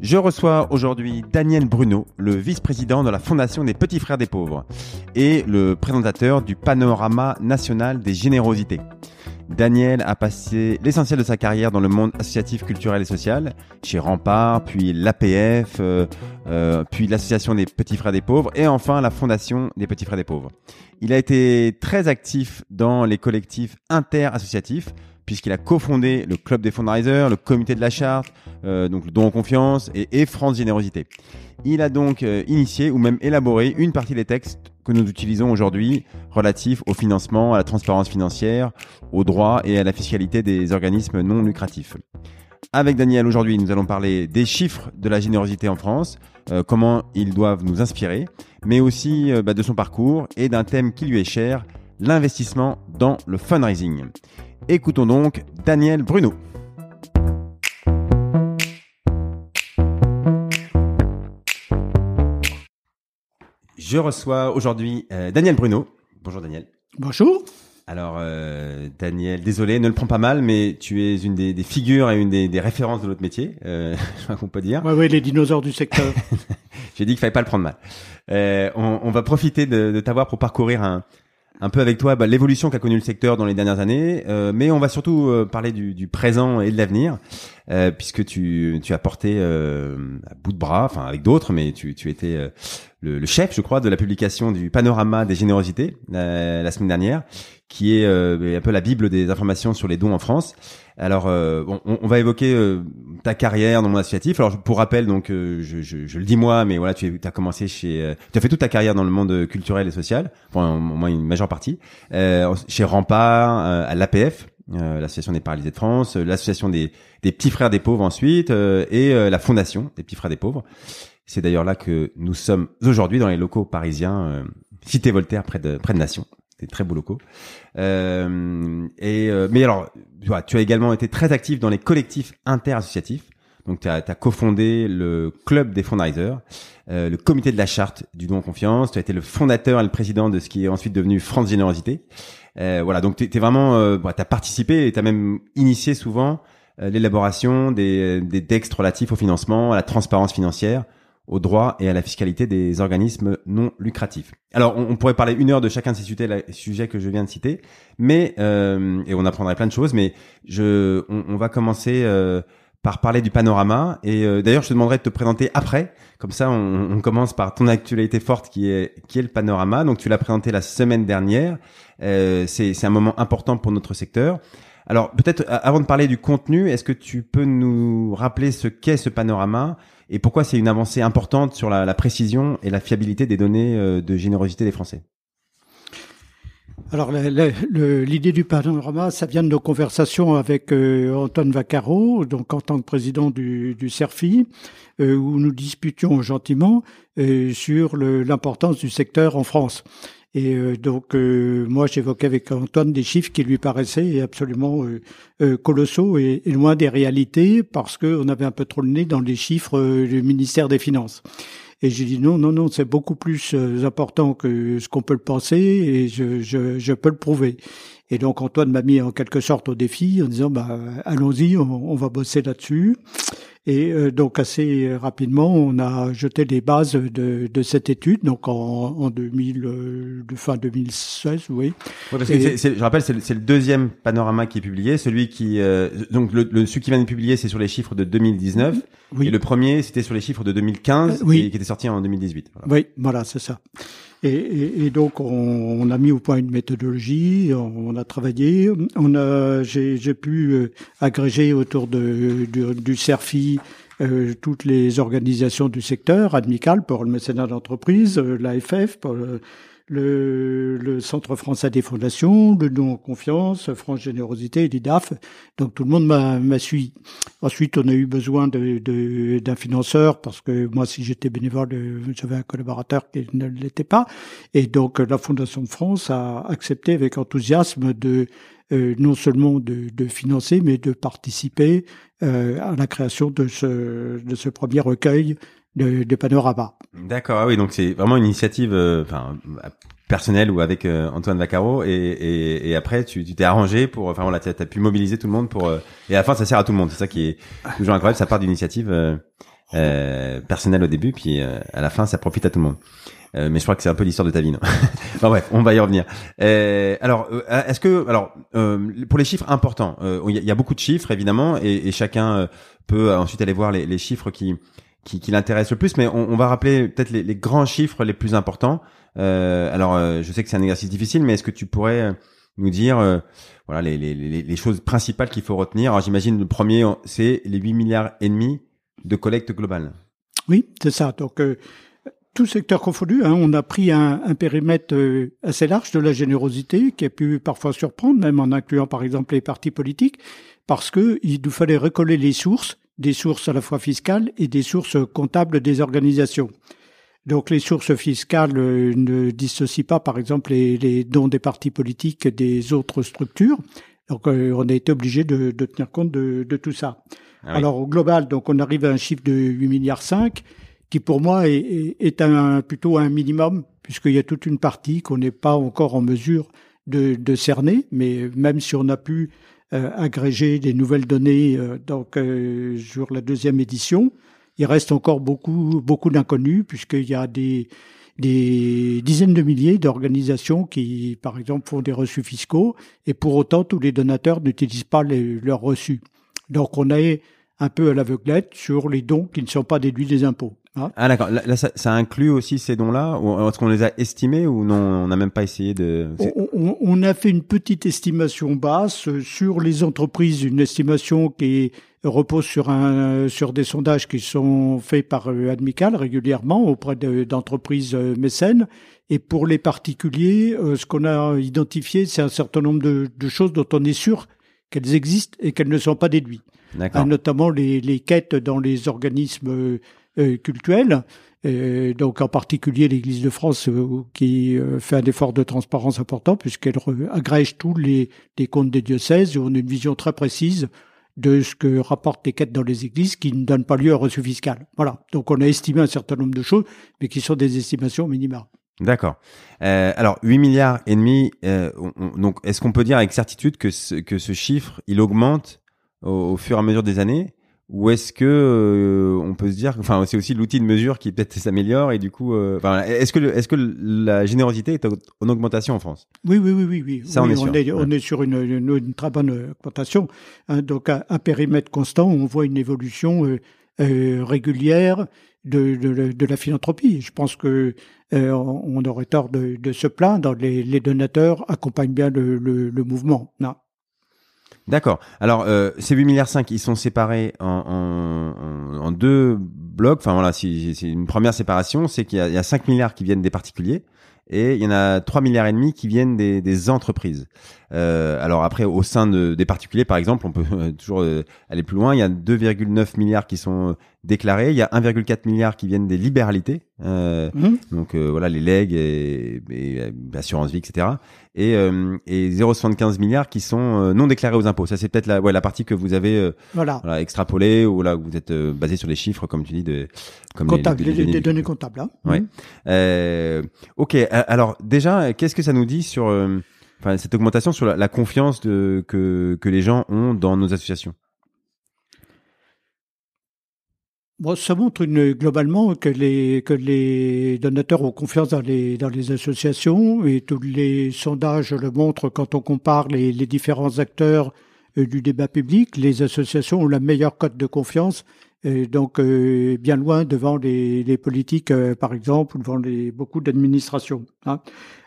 Je reçois aujourd'hui Daniel Bruno, le vice-président de la Fondation des Petits Frères des Pauvres et le présentateur du Panorama national des générosités. Daniel a passé l'essentiel de sa carrière dans le monde associatif, culturel et social, chez Rempart, puis l'APF, euh, euh, puis l'Association des Petits Frères des Pauvres et enfin la Fondation des Petits Frères des Pauvres. Il a été très actif dans les collectifs inter-associatifs, puisqu'il a cofondé le Club des Fundraisers, le Comité de la Charte, euh, donc le Don en Confiance et, France Générosité. Il a donc euh, initié ou même élaboré une partie des textes que nous utilisons aujourd'hui relatifs au financement, à la transparence financière, aux droits et à la fiscalité des organismes non lucratifs. Avec Daniel aujourd'hui, nous allons parler des chiffres de la générosité en France, euh, comment ils doivent nous inspirer, mais aussi bah, de son parcours et d'un thème qui lui est cher, l'investissement dans le fundraising. Écoutons donc Daniel Bruno. Je reçois aujourd'hui euh, Daniel Bruno. Bonjour Daniel. Bonjour. Alors euh, Daniel, désolé, ne le prends pas mal, mais tu es une des, des figures et une des, des, références de notre métier, euh, je crois qu'on peut dire. Oui, oui, les dinosaures du secteur. J'ai dit qu'il fallait pas le prendre mal. Euh, on, on, va profiter de, de t'avoir pour parcourir un, un peu avec toi bah, l'évolution qu'a connu le secteur dans les dernières années, euh, mais on va surtout euh, parler du, du, présent et de l'avenir, euh, puisque tu, tu as porté euh, à bout de bras, enfin avec d'autres, mais tu, tu étais euh, le, le, chef, je crois, de la publication du panorama des générosités la semaine dernière, qui est un peu la bible des informations sur les dons en France. Alors, bon, on, on, va évoquer ta carrière dans le monde associatif. Alors, pour rappel, donc, je, je, je, le dis moi, mais voilà, tu as commencé chez, tu as fait toute ta carrière dans le monde culturel et social, enfin, au moins une majeure partie, chez Rempart, à l'APF, euh, l'association des paralysés de France, l'association des, des, petits frères des pauvres ensuite, euh, et euh, la fondation des petits frères des pauvres. C'est d'ailleurs là que nous sommes aujourd'hui dans les locaux parisiens, cité Voltaire près de près de Nation. Des très beaux locaux. et mais alors, tu, vois, tu as également été très actif dans les collectifs inter-associatifs. Donc, tu as, cofondé le club des fundraisers, euh, le comité de la charte du don en confiance. Tu as été le fondateur et le président de ce qui est ensuite devenu France Générosité. Euh, voilà, donc tu es, vraiment, euh, bah, tu as participé et tu as même initié souvent euh, l'élaboration des, des textes relatifs au financement, à la transparence financière, aux droits et à la fiscalité des organismes non lucratifs. Alors, on, pourrait parler une heure de chacun de ces sujets, que je viens de citer, mais euh, et on apprendrait plein de choses, mais je, on, va commencer euh, par parler du panorama. Et euh, d'ailleurs, je te demanderai de te présenter après. Comme ça, on, on, commence par ton actualité forte qui est qui est le panorama. Donc, tu l'as présenté la semaine dernière. Euh, c'est un moment important pour notre secteur. Alors, peut-être avant de parler du contenu, est-ce que tu peux nous rappeler ce qu'est ce panorama? Et pourquoi c'est une avancée importante sur la, la, précision et la fiabilité des données euh, de générosité des Français? Alors l'idée du panorama, ça vient de nos conversations avec euh, Antoine Vaccaro, donc en tant que président du, du CERFI, euh, où nous disputions gentiment euh, sur l'importance du secteur en France. Et euh, donc euh, moi j'évoquais avec Antoine des chiffres qui lui paraissaient absolument colossaux et, loin des réalités parce qu'on avait un peu trop le nez dans les chiffres du ministère des Finances. Et j'ai dit non, non, non, c'est beaucoup plus euh, important que ce qu'on peut le penser et je, je, je peux le prouver. Et donc Antoine m'a mis en quelque sorte au défi en disant bah allons-y, on, on, va bosser là-dessus. Et euh, donc assez rapidement, on a jeté les bases de, de cette étude, donc en, en 2000, euh, de fin 2016, oui. Ouais, parce que je rappelle, c'est le, le, deuxième panorama qui est publié, celui qui euh, donc le, le, celui qui vient de publier, c'est sur les chiffres de 2019, oui. et le premier c'était sur les chiffres de 2015, oui. et qui était sorti en 2018. Voilà. Oui, voilà, c'est ça. Et, et, et, donc on, on, a mis au point une méthodologie, on, a travaillé, on a, j'ai, pu euh, agréger autour de, du, du CERFI euh, toutes les organisations du secteur, Admical pour le mécénat d'entreprise, euh, l'AFF pour le, le Centre français des fondations, le Don en confiance, France Générosité l'IDAF. Donc tout le monde m'a suivi. Ensuite, on a eu besoin d'un de, financeur parce que moi, si j'étais bénévole, j'avais un collaborateur qui ne l'était pas. Et donc la Fondation de France a accepté avec enthousiasme de euh, non seulement de, de, financer, mais de participer euh, à la création de ce, de ce premier recueil de, de panorama. D'accord, ah oui, donc c'est vraiment une initiative, euh, enfin personnelle ou avec euh, Antoine Vaccaro et, et, et, après tu t'es arrangé pour, enfin voilà, tu as, pu mobiliser tout le monde pour et à la fin ça sert à tout le monde. C'est ça qui est toujours incroyable, ça part d'une initiative personnelle au début, puis à la fin ça profite à tout le monde. Euh, mais je crois que c'est un peu l'histoire de ta vie. Non bref, on va y revenir. Euh, alors, euh, est-ce que, alors, pour les chiffres importants, il y, a beaucoup de chiffres évidemment, et, et chacun peut ensuite aller voir les chiffres qui qui, qui l'intéressent le plus. Mais on, on va rappeler peut-être les, les, grands chiffres les plus importants. alors, je sais que c'est un exercice difficile, mais est-ce que tu pourrais nous dire voilà les, les, les, choses principales qu'il faut retenir? Alors, j'imagine le premier, c'est les 8 milliards et demi de collecte globale. Oui, c'est ça. Donc tout secteur confondu, hein, on a pris un, un, périmètre euh, assez large de la générosité qui a pu parfois surprendre, même en incluant par exemple les partis politiques, parce que il nous fallait recoller les sources, des sources à la fois fiscales et des sources comptables des organisations. Donc les sources fiscales euh, ne dissocient pas, par exemple, les, les, dons des partis politiques des autres structures. Donc euh, on a été obligé de, de, tenir compte de, de tout ça. Ah Alors au global, donc on arrive à un chiffre de 8 milliards 5 qui pour moi est, est un, plutôt un minimum, puisqu'il y a toute une partie qu'on n'est pas encore en mesure de, de, cerner, mais même si on a pu agréger des nouvelles données euh, donc euh, sur la deuxième édition, il reste encore beaucoup beaucoup d'inconnus puisqu'il y a des des dizaines de milliers d'organisations qui, par exemple, font des reçus fiscaux et pour autant tous les donateurs n'utilisent pas les, leurs reçus. Donc on est un peu à l'aveuglette sur les dons qui ne sont pas déduits des impôts. Ah, ah d'accord. Là, ça, ça, inclut aussi ces dons-là est-ce qu'on les a estimés ou non On n'a même pas essayé de. On, on, a fait une petite estimation basse sur les entreprises, une estimation qui repose sur un sur des sondages qui sont faits par euh, Admical régulièrement auprès d'entreprises euh, mécènes. Et pour les particuliers, euh, ce qu'on a identifié, c'est un certain nombre de, de choses dont on est sûr qu'elles existent et qu'elles ne sont pas déduites. Notamment les, les quêtes dans les organismes euh, cultuelle. donc en particulier l'Église de France euh, qui euh, fait un effort de transparence important puisqu'elle agrège tous les, les, comptes des diocèses et on a une vision très précise de ce que rapportent les quêtes dans les églises qui ne donnent pas lieu à reçu fiscal. Voilà. Donc on a estimé un certain nombre de choses, mais qui sont des estimations minimales. D'accord. Euh, alors 8 milliards et demi. donc est-ce qu'on peut dire avec certitude que ce, que ce chiffre il augmente au, au fur et à mesure des années? Ou est-ce que euh, on peut se dire, enfin c'est aussi l'outil de mesure qui peut-être s'améliore et du coup, euh, enfin est-ce que est-ce que la générosité est en augmentation en France? Oui oui oui oui oui. Ça on, est sur, on, est, sur une, une, très bonne augmentation. Hein, donc à, périmètre constant, on voit une évolution euh, euh régulière de, de, de, la philanthropie. Je pense que on aurait tort de, se plaindre. Les, les donateurs accompagnent bien le, mouvement. Non. D'accord. Alors, euh, ces 8 milliards 5, ils sont séparés en, deux blocs. Enfin voilà, c'est une première séparation, c'est qu'il y, a 5 milliards qui viennent des particuliers et il y en a 3 milliards et demi qui viennent des, entreprises. Euh, alors après, au sein de, des particuliers, par exemple, on peut toujours euh, aller plus loin. Il y a 2,9 milliards qui sont déclarés. Il y a 1,4 milliard qui viennent des libéralités. Euh, mmh. Donc euh, voilà, les legs et, et, assurance vie, etc et, euh, et 0,75 milliards qui sont euh, non déclarés aux impôts. Ça, c'est peut-être la, ouais, la partie que vous avez euh, voilà. voilà extrapolée ou là vous êtes basé sur des chiffres, comme tu dis, de comme Comptable, les, des données comptables. Hein. Ouais. Euh, ok. Alors déjà, qu'est-ce que ça nous dit sur enfin cette augmentation sur la, la confiance de, que que les gens ont dans nos associations? Bon, ça montre une, globalement que les, que les donateurs ont confiance dans les, dans les associations et tous les sondages le montrent quand on compare les, les différents acteurs euh, du débat public. Les associations ont la meilleure cote de confiance, et donc euh, bien loin devant les, les politiques, euh, par exemple, ou devant les, beaucoup d'administrations. Hein.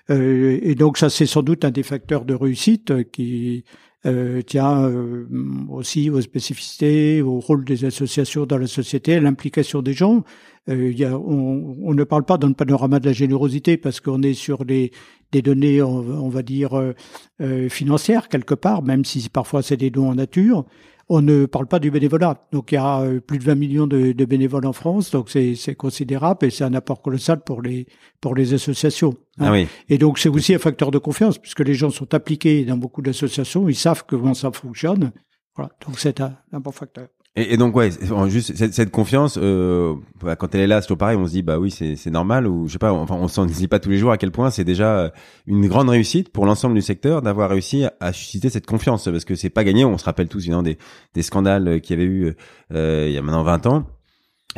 et donc ça, c'est sans doute un des facteurs de réussite qui euh, tient euh, aussi aux spécificités, au rôle des associations dans la société, à l'implication des gens. Euh, y a, on, on, ne parle pas dans le panorama de la générosité parce qu'on est sur des, des données, on, on va dire, euh, financières quelque part, même si parfois c'est des dons en nature on ne parle pas du bénévolat. Donc il y a euh, plus de 20 millions de, bénévoles en France, donc c'est considérable et c'est un apport colossal pour les pour les associations. Hein. Ah oui. Et donc c'est aussi un facteur de confiance puisque les gens sont appliqués dans beaucoup d'associations, ils savent comment ça fonctionne. Voilà, donc c'est un bon facteur. Et, donc ouais, juste cette, cette confiance, euh, bah, quand elle est là, c'est toujours pareil. On se dit bah oui, c'est normal ou je sais pas. Enfin, on s'en dit pas tous les jours à quel point c'est déjà une grande réussite pour l'ensemble du secteur d'avoir réussi à, susciter cette confiance parce que c'est pas gagné. On se rappelle tous évidemment des, des scandales qu'il y avait eu euh, il y a maintenant 20 ans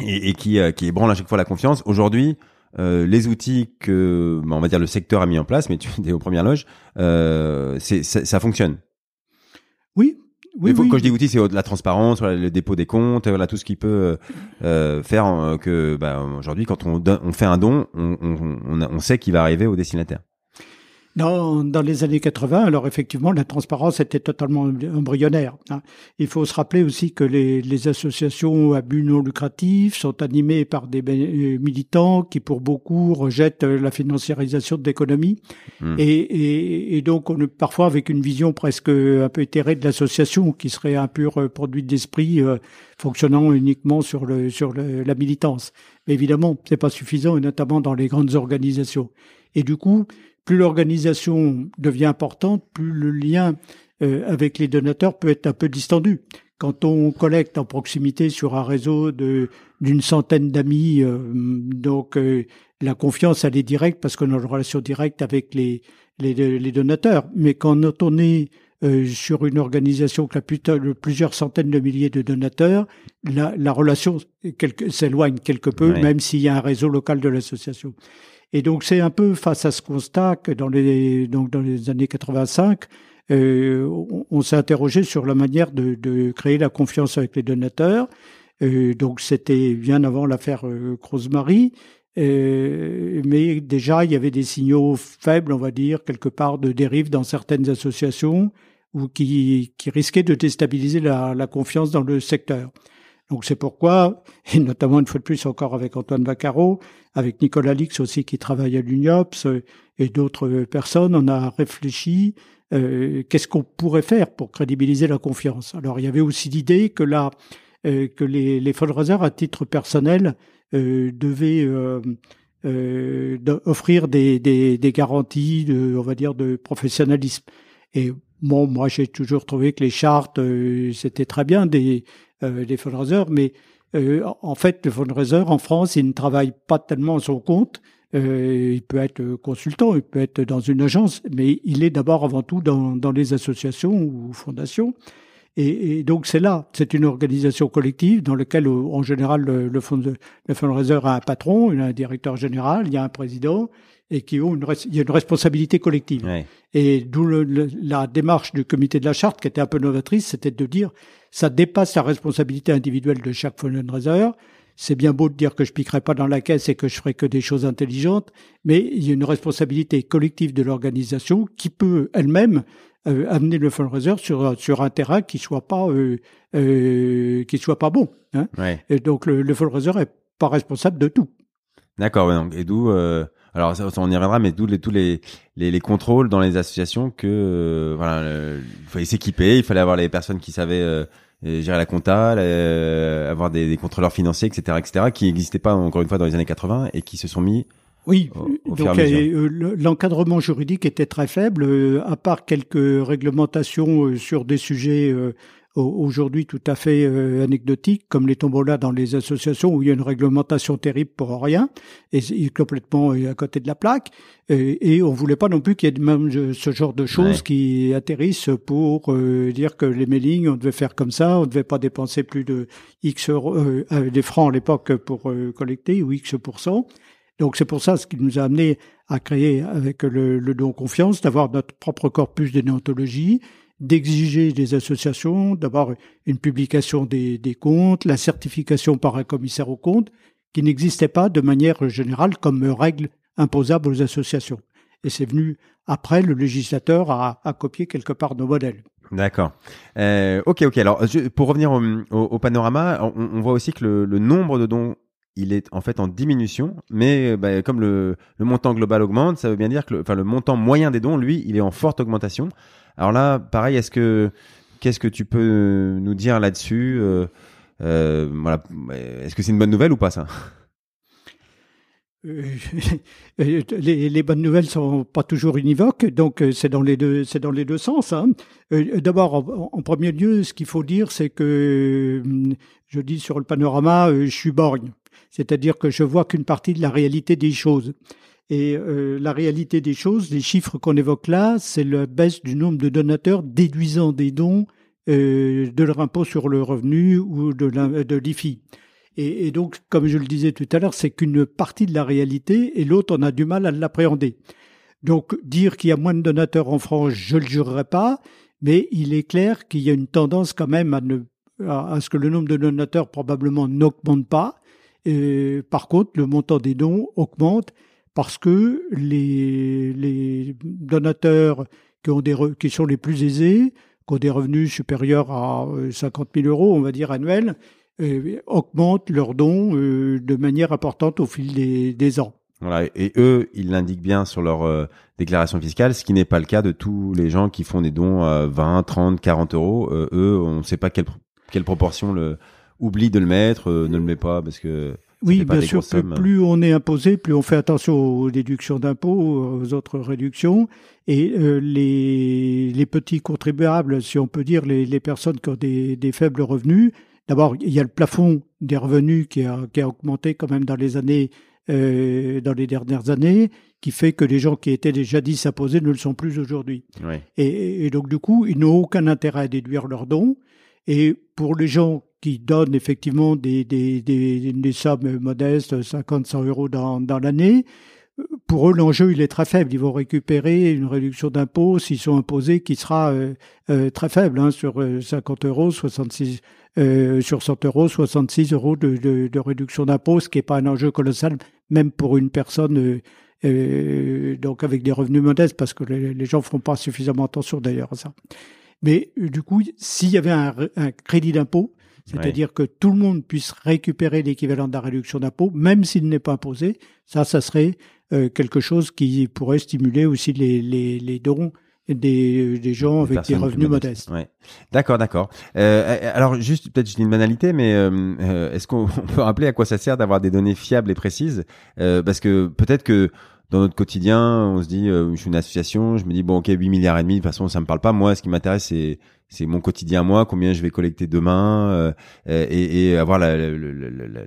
et, et qui euh, qui ébranlent à chaque fois la confiance. Aujourd'hui. Euh, les outils que bah, on va dire le secteur a mis en place, mais tu es aux premières loges, euh, ça, ça fonctionne. Oui, oui, Quand je dis outils, c'est la transparence, le dépôt des comptes, voilà tout ce qui peut euh, euh faire euh, que bah, aujourd'hui, quand on, on fait un don, on, on, on, on sait qu'il va arriver au destinataire. Dans, dans, les années 80, alors effectivement, la transparence était totalement embryonnaire. Hein. Il faut se rappeler aussi que les, les, associations à but non lucratif sont animées par des militants qui, pour beaucoup, rejettent la financiarisation de l'économie. Hmm. Et, et, et, donc, on est parfois avec une vision presque un peu éthérée de l'association, qui serait un pur produit d'esprit euh, fonctionnant uniquement sur, le, sur le, la militance. Mais évidemment, c'est pas suffisant, et notamment dans les grandes organisations. Et du coup, plus l'organisation devient importante, plus le lien euh, avec les donateurs peut être un peu distendu. Quand on collecte en proximité sur un réseau de d'une centaine d'amis, euh, donc euh, la confiance elle est directe parce qu'on a une relation directe avec les les, les donateurs. Mais quand on est sur une organisation qui a plusieurs centaines de milliers de donateurs, la, la relation s'éloigne quelque peu, même s'il y a un réseau local de l'association. Et donc c'est un peu face à ce constat que dans les donc dans les années 85, euh, on, s'est interrogé sur la manière de, de, créer la confiance avec les donateurs. Euh, donc c'était bien avant l'affaire euh, Rosemary. Euh, mais déjà, il y avait des signaux faibles, on va dire, quelque part de dérive dans certaines associations ou qui, qui risquaient de déstabiliser la, la confiance dans le secteur. Donc c'est pourquoi, et notamment une fois de plus encore avec Antoine Vaccaro, avec Nicolas Lix aussi qui travaille à l'UNIOPS euh, et d'autres euh, personnes, on a réfléchi euh, qu'est-ce qu'on pourrait faire pour crédibiliser la confiance. Alors il y avait aussi l'idée que là, euh, que les, les fundraisers à titre personnel euh, devaient offrir des, des, des, garanties, de, on va dire, de professionnalisme. Et bon, moi j'ai toujours trouvé que les chartes c'était très bien des euh, des fundraisers, mais euh, en fait, le fundraiser en France, il ne travaille pas tellement à son compte. Euh, il peut être consultant, il peut être dans une agence, mais il est d'abord avant tout dans, dans les associations ou fondations. Et, et, donc c'est là, c'est une organisation collective dans laquelle, en général, le, le, le fundraiser a un patron, il a un directeur général, il y a un président, et qui ont une, il y a une responsabilité collective. Et d'où la démarche du comité de la charte, qui était un peu novatrice, c'était de dire ça dépasse la responsabilité individuelle de chaque fundraiser. C'est bien beau de dire que je piquerai pas dans la caisse et que je ferai que des choses intelligentes, mais il y a une responsabilité collective de l'organisation qui peut elle-même euh, amener le fundraiser sur sur un terrain qui soit pas euh, euh, qui soit pas bon. Hein. Et donc le, le fundraiser est pas responsable de tout. D'accord. Ouais, et d'où alors ça, on y reviendra, mais d'où les, tous les, les, les, contrôles dans les associations que euh, voilà, il fallait s'équiper, il fallait avoir les personnes qui savaient euh, gérer la compta, avoir des, des, contrôleurs financiers, etc., etc., qui n'existaient pas encore une fois dans les années 80 et qui se sont mis oui, donc l'encadrement juridique était très faible, à part quelques réglementations sur des sujets aujourd'hui tout à fait euh, anecdotique, comme les tombolas dans les associations où il y a une réglementation terrible pour rien, et, complètement euh, à côté de la plaque. Et, et on voulait pas non plus qu'il y ait même ce genre de choses qui atterrissent pour euh, dire que les mailings, on devait faire comme ça, on devait pas dépenser plus de X euros, des francs à l'époque pour collecter, ou X Donc c'est pour ça ce qui nous a amené à créer avec le, le don confiance, d'avoir notre propre corpus de néontologie, d'exiger des associations d'avoir une publication des, comptes, la certification par un commissaire aux comptes, qui n'existait pas de manière générale comme règle imposable aux associations. Et c'est venu après, le législateur a, a copié quelque part nos modèles. D'accord. Euh, ok, ok. Alors, pour revenir au, panorama, on, voit aussi que le, nombre de dons, il est en fait en diminution, mais bah, comme le, montant global augmente, ça veut bien dire que, le, enfin, le montant moyen des dons, lui, il est en forte augmentation. Alors là, pareil, est-ce que qu'est-ce que tu peux nous dire là-dessus euh, euh, est-ce que c'est une bonne nouvelle ou pas ça? Euh, les, bonnes nouvelles sont pas toujours univoques, donc c'est dans les deux, c'est dans les deux sens. Hein. D'abord, en, premier lieu, ce qu'il faut dire, c'est que je dis sur le panorama, je suis borgne, c'est-à-dire que je vois qu'une partie de la réalité des choses. Et la réalité des choses, les chiffres qu'on évoque là, c'est la baisse du nombre de donateurs déduisant des dons de leur impôt sur le revenu ou de l'IFI. Et, donc, comme je le disais tout à l'heure, c'est qu'une partie de la réalité et l'autre, on a du mal à l'appréhender. Donc, dire qu'il y a moins de donateurs en France, je ne le jurerai pas, mais il est clair qu'il y a une tendance quand même à, ne, à, ce que le nombre de donateurs probablement n'augmente pas. Par contre, le montant des dons augmente parce que les, donateurs qui, sont les plus aisés, qui ont des revenus supérieurs à 50 euh, 000 euros, on va dire annuels, euh, augmentent leurs dons euh, de manière importante au fil des, ans. Voilà, et eux, ils l'indiquent bien sur leur déclaration fiscale, ce qui n'est pas le cas de tous les gens qui font des dons à 20, 30, 40 euros. eux, on ne sait pas quelle, quelle proportion le oublie de le mettre, ne le met pas parce que oui, bien sûr, plus, on est imposé, plus on fait attention aux déductions d'impôts, aux autres réductions. Et les, les petits contribuables, si on peut dire, les, les personnes qui ont des, des faibles revenus, D'abord, il y a le plafond des revenus qui a, qui a augmenté quand même dans les années, euh, dans les dernières années, qui fait que les gens qui étaient déjà jadis imposés ne le sont plus aujourd'hui. Et, et, donc, du coup, ils n'ont aucun intérêt à déduire leurs dons. Et pour les gens qui donnent effectivement des, sommes modestes, 50, 100 euros dans, l'année, pour eux, l'enjeu, il est très faible. Ils vont récupérer une réduction d'impôt s'ils sont imposés qui sera euh, euh, très faible, hein, sur 50 euros, 66 euh, sur 100 euros, 66 euros de, réduction d'impôt, ce qui n'est pas un enjeu colossal, même pour une personne euh, euh donc avec des revenus modestes, parce que les, les gens ne font pas suffisamment attention d'ailleurs à ça. Mais euh, du coup, s'il y avait un, un crédit d'impôt, c'est-à-dire que tout le monde puisse récupérer l'équivalent de la réduction d'impôt, même s'il n'est pas imposé, ça, ça serait quelque chose qui pourrait stimuler aussi les, les, les dons des, des gens avec des revenus modestes. Ouais. D'accord, d'accord. Euh, alors juste peut-être une banalité, mais euh, euh est-ce qu'on peut rappeler à quoi ça sert d'avoir des données fiables et précises? Euh, Parce que peut-être que dans notre quotidien, on se dit, euh, je suis une association, je me dis bon ok 8 milliards et demi, de toute façon ça me parle pas. Moi, ce qui m'intéresse c'est c'est mon quotidien moi, combien je vais collecter demain euh, et, et, avoir la, la, la,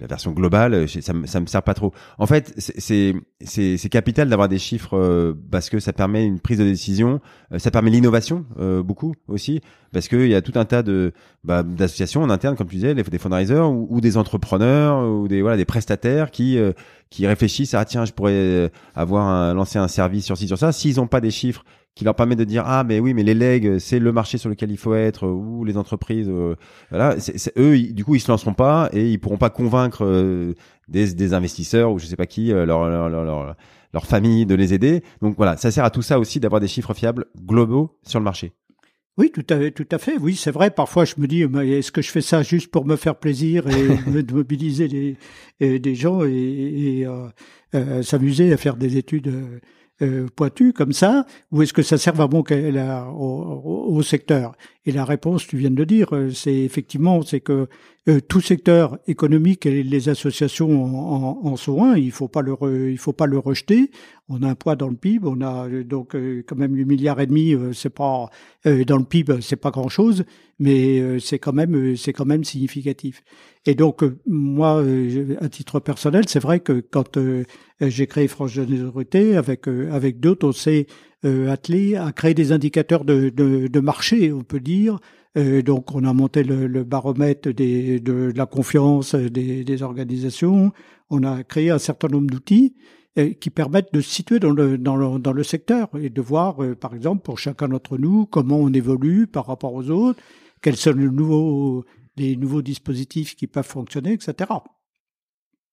la, version globale, ça, me, ça me sert pas trop. En fait, c'est c'est capital d'avoir des chiffres euh, parce que ça permet une prise de décision, euh, ça permet l'innovation beaucoup aussi parce qu'il y a tout un tas de bah, d'associations en interne, comme tu disais, des fundraisers ou, ou, des entrepreneurs ou des voilà des prestataires qui qui réfléchissent à ah, tiens je pourrais avoir un, lancer un service sur ci sur ça. S'ils n'ont pas des chiffres qui leur permet de dire ah mais oui mais les legs c'est le marché sur lequel il faut être ou les entreprises euh, voilà eux du coup ils se lanceront pas et ils pourront pas convaincre euh, des, des, investisseurs ou je sais pas qui euh, leur, leur, leur, leur, famille de les aider donc voilà ça sert à tout ça aussi d'avoir des chiffres fiables globaux sur le marché oui, tout à, tout à fait. Oui, c'est vrai. Parfois, je me dis, est-ce que je fais ça juste pour me faire plaisir et de mobiliser des, des gens et, et s'amuser à faire des études euh, comme ça, ou est-ce que ça sert vraiment au, au, secteur? Et la réponse, tu viens de le dire, euh, c'est effectivement, c'est que euh, tout secteur économique et les associations en, sont un. Il il faut pas le rejeter. On a un poids dans le PIB. On a donc quand même 8 milliards et demi. c'est pas dans le PIB, c'est pas grand chose, mais c'est quand même, c'est quand même significatif. Et donc moi, à titre personnel, c'est vrai que quand j'ai créé France Générosité avec avec d'autres, on s'est attelé à créer des indicateurs de, marché, on peut dire, euh, donc, on a monté le, baromètre de, la confiance des, organisations. On a créé un certain nombre d'outils euh, qui permettent de se situer dans le, secteur et de voir, euh, par exemple, pour chacun d'entre nous, comment on évolue par rapport aux autres, quels sont les nouveaux, dispositifs qui peuvent fonctionner, etc.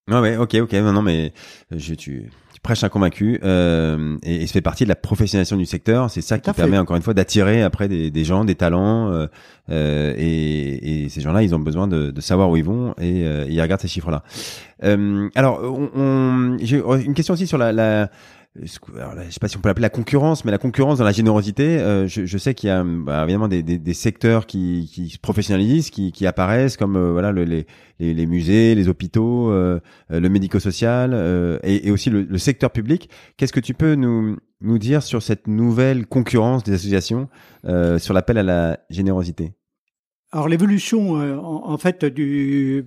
Ouais, ouais, ok, ok, non, non, mais je, tu, tu prêches un convaincu euh, et, et ça fait partie de la professionnalisation du secteur. C'est ça qui permet encore une fois d'attirer après des, des, gens, des talents euh, euh, et, et, ces gens-là, ils ont besoin de, de, savoir où ils vont et, euh, ils regardent ces chiffres-là. Euh, alors, on, on j'ai une question aussi sur la, la alors je sais pas si on peut l'appeler la concurrence, mais la concurrence dans la générosité. Euh, je, je, sais qu'il y a bah, évidemment des, des, des, secteurs qui, qui se professionnalisent, qui, qui apparaissent comme euh, voilà le, les, les, musées, les hôpitaux, euh, le médico-social euh, et, et, aussi le, le secteur public. Qu'est-ce que tu peux nous nous dire sur cette nouvelle concurrence des associations sur l'appel à la générosité? Alors l'évolution, euh, en, fait, du,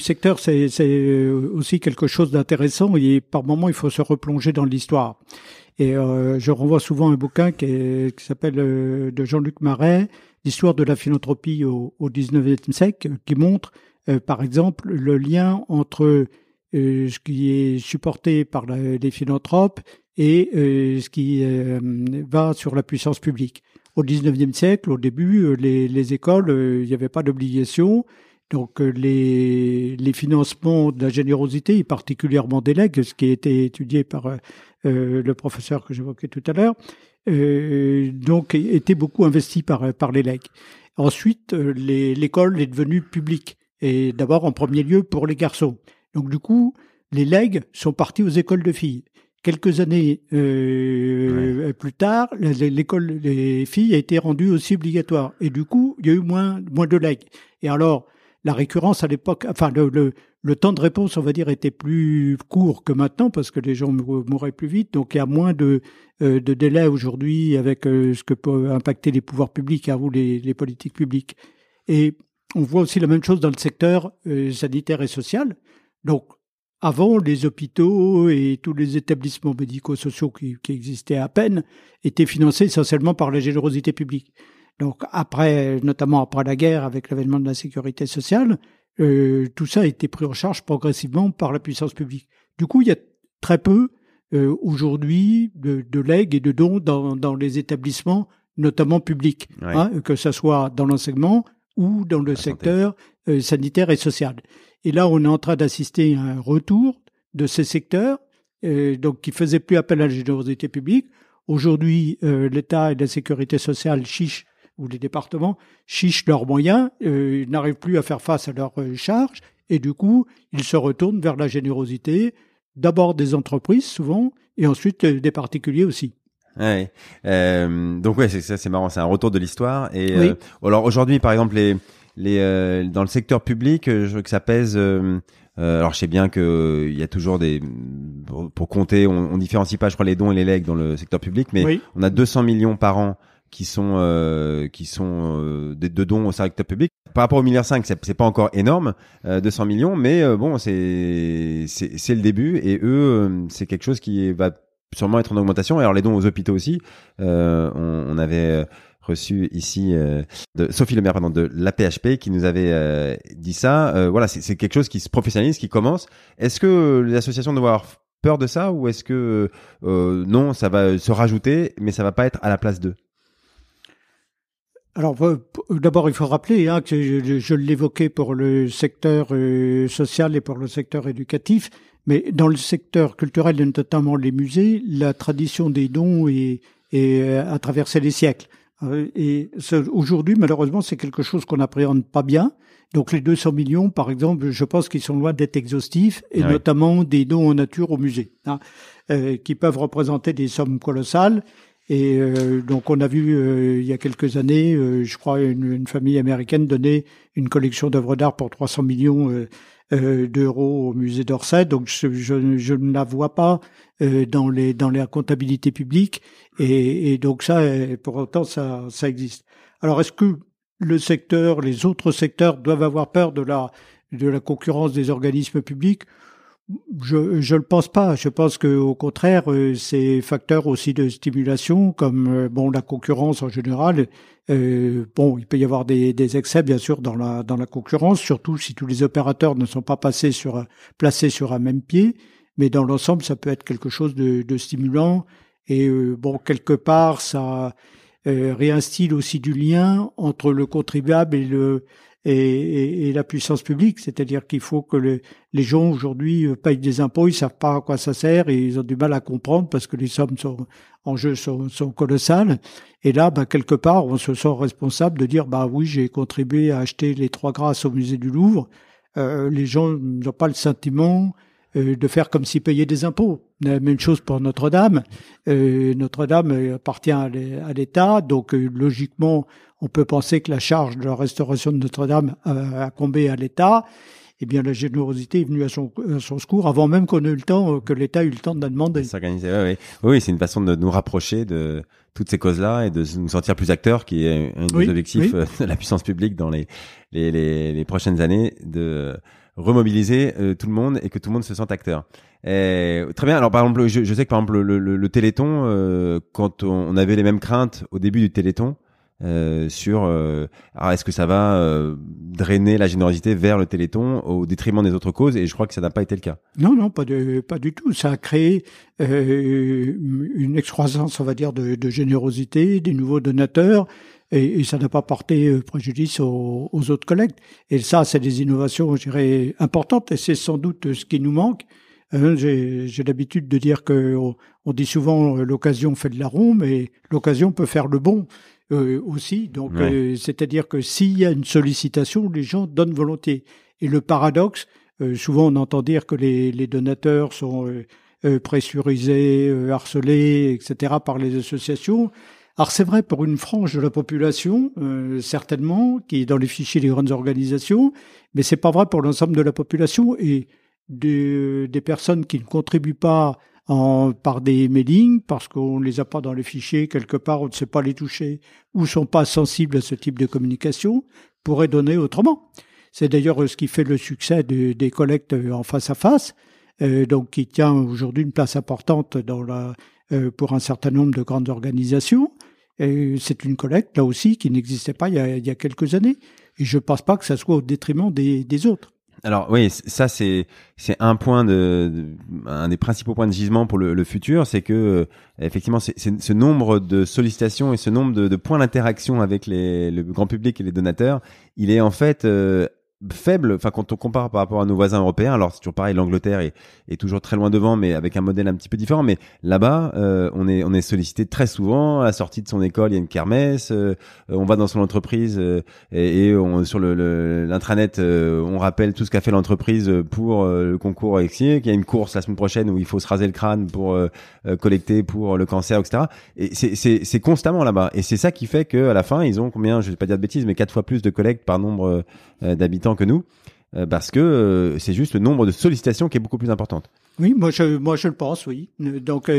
secteur, c'est aussi quelque chose d'intéressant et par moment, il faut se replonger dans l'histoire. Et euh, je renvoie souvent un bouquin qui, s'appelle euh, de Jean-Luc Marais, l'histoire de la philanthropie au, au 19e siècle, qui montre, par exemple, le lien entre ce qui est supporté par les philanthropes et ce qui va sur la puissance publique au 19e siècle, au début, euh, les, les écoles, euh, il n'y avait pas d'obligation. Donc euh, les, financements de la générosité, et particulièrement des legs, ce qui a été étudié par le professeur que j'évoquais tout à l'heure, donc étaient beaucoup investis par les legs. Ensuite, l'école est devenue publique, et d'abord en premier lieu pour les garçons. Donc du coup, les legs sont partis aux écoles de filles. Quelques années euh, plus tard, l'école des filles a été rendue aussi obligatoire. Et du coup, il y a eu moins, moins de legs. Et alors, la récurrence à l'époque, enfin, le, le, temps de réponse, on va dire, était plus court que maintenant parce que les gens mouraient plus vite. Donc, il y a moins de, euh, de délais aujourd'hui avec euh, ce que peut impacter les pouvoirs publics hein, ou les, les, politiques publiques. Et on voit aussi la même chose dans le secteur euh, sanitaire et social. Donc, avant, les hôpitaux et tous les établissements médico-sociaux qui, existaient à peine étaient financés essentiellement par la générosité publique. Donc après, notamment après la guerre, avec l'avènement de la sécurité sociale, euh, tout ça a été pris en charge progressivement par la puissance publique. Du coup, il y a très peu euh, aujourd'hui de, de, legs et de dons dans, dans les établissements, notamment publics, hein, que ce soit dans l'enseignement ou dans le secteur euh, sanitaire et social. Et là, on est en train d'assister à un retour de ces secteurs, euh, donc qui faisaient plus appel à la générosité publique. Aujourd'hui, euh, l'État et la sécurité sociale chichent, ou les départements chichent leurs moyens, euh, ils n'arrivent plus à faire face à leurs euh, charges, et du coup, ils se retournent vers la générosité, d'abord des entreprises souvent, et ensuite euh, des particuliers aussi. Ouais. Euh, donc ouais, c'est ça, c'est marrant, c'est un retour de l'histoire. Et oui. alors aujourd'hui, par exemple, les les euh, dans le secteur public, euh, je veux que ça pèse. Euh, alors je sais bien que il y a toujours des pour, compter, on, on, différencie pas, je crois, les dons et les legs dans le secteur public, mais on a 200 millions par an qui sont euh, qui sont des de dons au secteur public. Par rapport au milliard 5, c'est, pas encore énorme, euh, 200 millions, mais bon, c'est, c'est le début et eux, c'est quelque chose qui va sûrement être en augmentation. Alors les dons aux hôpitaux aussi, on, on, avait reçu ici euh, de Sophie Lemaire pardon de l'APHP qui nous avait euh, dit ça. Euh, voilà, c'est quelque chose qui se professionnalise, qui commence. Est-ce que les associations doivent avoir peur de ça ou est-ce que non, ça va se rajouter, mais ça va pas être à la place d'eux? Alors, d'abord, il faut rappeler hein, que je, l'évoquais pour le secteur social et pour le secteur éducatif, mais dans le secteur culturel et notamment les musées, la tradition des dons est, est à traverser les siècles. Euh, et aujourd'hui, malheureusement, c'est quelque chose qu'on n'appréhende pas bien. Donc les 200 millions, par exemple, je pense qu'ils sont loin d'être exhaustifs, et notamment des dons en nature au musée, hein, euh, qui peuvent représenter des sommes colossales. Et euh, donc on a vu euh, il y a quelques années, je crois, une, une, famille américaine donner une collection d'œuvres d'art pour 300 millions d'euros au musée d'Orsay. Donc je, ne la vois pas dans les dans la comptabilité publique. Et, et donc ça, pour autant, ça, ça existe. Alors, est-ce que le secteur, les autres secteurs doivent avoir peur de la, de la concurrence des organismes publics? Je je le pense pas. Je pense que au contraire, euh, c'est facteur aussi de stimulation, comme euh, bon la concurrence en général. Euh, bon, il peut y avoir des, des, excès bien sûr dans la dans la concurrence, surtout si tous les opérateurs ne sont pas passés sur placés sur un même pied. Mais dans l'ensemble, ça peut être quelque chose de, de stimulant et euh, bon, quelque part, ça euh, réinstille aussi du lien entre le contribuable et le et, et, la puissance publique. C'est-à-dire qu'il faut que les gens aujourd'hui euh, payent des impôts, ils savent pas à quoi ça sert et ils ont du mal à comprendre parce que les sommes sont, en jeu sont, sont colossales. Et là, bah, quelque part, on se sent responsable de dire, bah oui, j'ai contribué à acheter les trois grâces au musée du Louvre. Euh, les gens n'ont pas le sentiment euh, de faire comme s'ils payaient des impôts. La même chose pour Notre-Dame. Euh, Notre-Dame appartient à l'État, donc euh, logiquement, on peut penser que la charge de la restauration de Notre-Dame a, a tombé à l'État. Eh bien, la générosité est venue à son, son secours avant même qu'on ait eu le temps, que l'État ait eu le temps de la demander. S'organiser, oui, c'est une façon de nous rapprocher de toutes ces causes-là et de nous sentir plus acteurs, qui est un des objectifs de la puissance publique dans les, les, les, les prochaines années, de remobiliser euh, tout le monde et que tout le monde se sente acteur. Et, très bien. Alors par exemple, je, je sais que par exemple le, le, le Téléthon, euh, quand on, avait les mêmes craintes au début du Téléthon. Euh, sur euh, est-ce que ça va euh, drainer la générosité vers le Téléthon au détriment des autres causes? Et je crois que ça n'a pas été le cas. Non non pas de, pas du tout ça a créé une excroissance on va dire de, de générosité des nouveaux donateurs et, et ça n'a pas porté euh, préjudice aux, aux, autres collectes. Et ça, c'est des innovations, je dirais, importantes, et c'est sans doute ce qui nous manque. Euh, J'ai l'habitude de dire que on, dit souvent euh, l'occasion fait de la ronde, mais l'occasion peut faire le bon euh, aussi. Donc, euh, c'est-à-dire que s'il y a une sollicitation, les gens donnent volontiers. Et le paradoxe, souvent on entend dire que les, les donateurs sont pressurisés, harcelés, etc. par les associations. Alors c'est vrai pour une frange de la population, euh, certainement, qui est dans les fichiers des grandes organisations, mais c'est pas vrai pour l'ensemble de la population et des, personnes qui ne contribuent pas en, par des mailings, parce qu'on ne les a pas dans les fichiers, quelque part on ne sait pas les toucher, ou sont pas sensibles à ce type de communication, pourraient donner autrement. C'est d'ailleurs ce qui fait le succès des collectes en face à face, euh, donc qui tient aujourd'hui une place importante dans la, euh, pour un certain nombre de grandes organisations. Et c'est une collecte, là aussi, qui n'existait pas il y, a, il y, a, quelques années. Et je ne pense pas que ça soit au détriment des, des autres. Alors oui, ça c'est c'est un point de, un des principaux points de gisement pour le, le futur, c'est que euh, effectivement c'est ce nombre de sollicitations et ce nombre de, de points d'interaction avec les, le grand public et les donateurs, il est en fait euh, faible, enfin quand on compare par rapport à nos voisins européens, alors c'est toujours pareil, l'Angleterre est, est, toujours très loin devant, mais avec un modèle un petit peu différent. Mais là-bas, euh, on est on est sollicité très souvent. À la sortie de son école, il y a une kermesse. Euh, on va dans son entreprise euh, et, et on, sur le l'intranet, euh, on rappelle tout ce qu'a fait l'entreprise pour le concours Exier, qu'il y a une course la semaine prochaine où il faut se raser le crâne pour collecter pour le cancer, etc. Et c'est c'est constamment là-bas. Et c'est ça qui fait que à la fin, ils ont combien, je vais pas dire de bêtises, mais quatre fois plus de collectes par nombre d'habitants que nous, euh, parce que euh, c'est juste le nombre de sollicitations qui est beaucoup plus importante. Oui, moi je, moi je le pense, oui. Donc,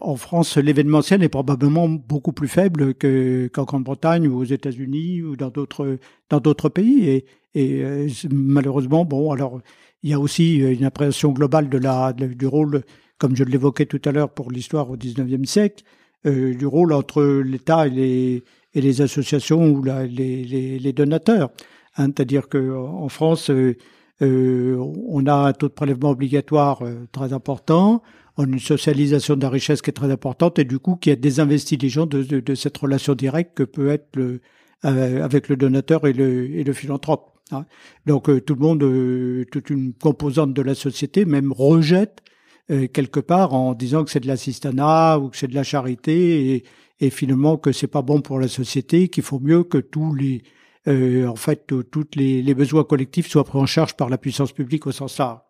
en France, l'événementiel est probablement beaucoup plus faible que qu'en Grande-Bretagne ou aux États-Unis ou dans d'autres dans d'autres pays. Et, malheureusement, bon, alors il y a aussi une appréhension globale de la du rôle, comme je l'évoquais tout à l'heure pour l'histoire au 19e siècle, euh, du rôle entre l'État et les et les associations ou les, les, les donateurs. Hein, C'est-à-dire qu'en France, euh, euh, on a un taux de prélèvement obligatoire euh, très important, on a une socialisation de la richesse qui est très importante et du coup qui a désinvesti les gens de, de, de cette relation directe que peut être le, euh, avec le donateur et le, et le philanthrope. Hein. Donc tout le monde, toute une composante de la société même rejette quelque part en disant que c'est de l'assistanat ou que c'est de la charité et finalement que c'est pas bon pour la société, qu'il faut mieux que tous les euh, en fait, toutes les, les, besoins collectifs soient pris en charge par la puissance publique au sens large.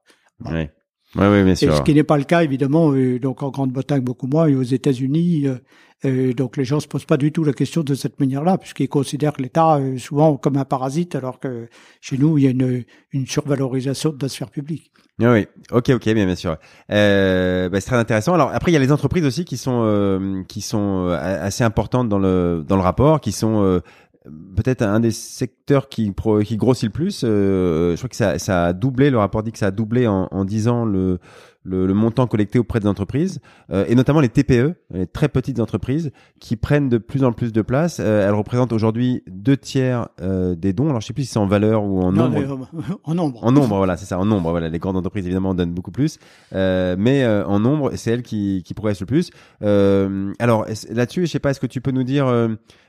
Oui, oui, bien sûr. Et ce qui n'est pas le cas, évidemment, euh, donc en Grande-Bretagne beaucoup moins et aux États-Unis. Euh, euh, donc les gens se posent pas du tout la question de cette manière-là, puisqu'ils considèrent l'État euh, souvent comme un parasite, alors que chez nous, il y a une, une survalorisation de la sphère publique. Oui, oui. ok, ok, bien, bien sûr. Euh, bah, c'est très intéressant. Alors après, il y a les entreprises aussi qui sont qui sont assez importantes dans le dans le rapport, qui sont peut-être un des secteurs qui, grossit le plus. Euh, je crois que ça, ça, a doublé, le rapport dit que ça a doublé en, en 10 ans le, le, le, montant collecté auprès des entreprises, euh, et notamment les TPE, les très petites entreprises, qui prennent de plus en plus de place. Euh, elles représentent aujourd'hui deux tiers euh, des dons. Alors je sais plus si c'est en valeur ou en non, nombre. en nombre. En nombre, voilà, c'est ça, en nombre. Voilà, les grandes entreprises évidemment donnent beaucoup plus, mais en nombre, c'est elles qui, qui progressent le plus. alors là-dessus, je sais pas, est-ce que tu peux nous dire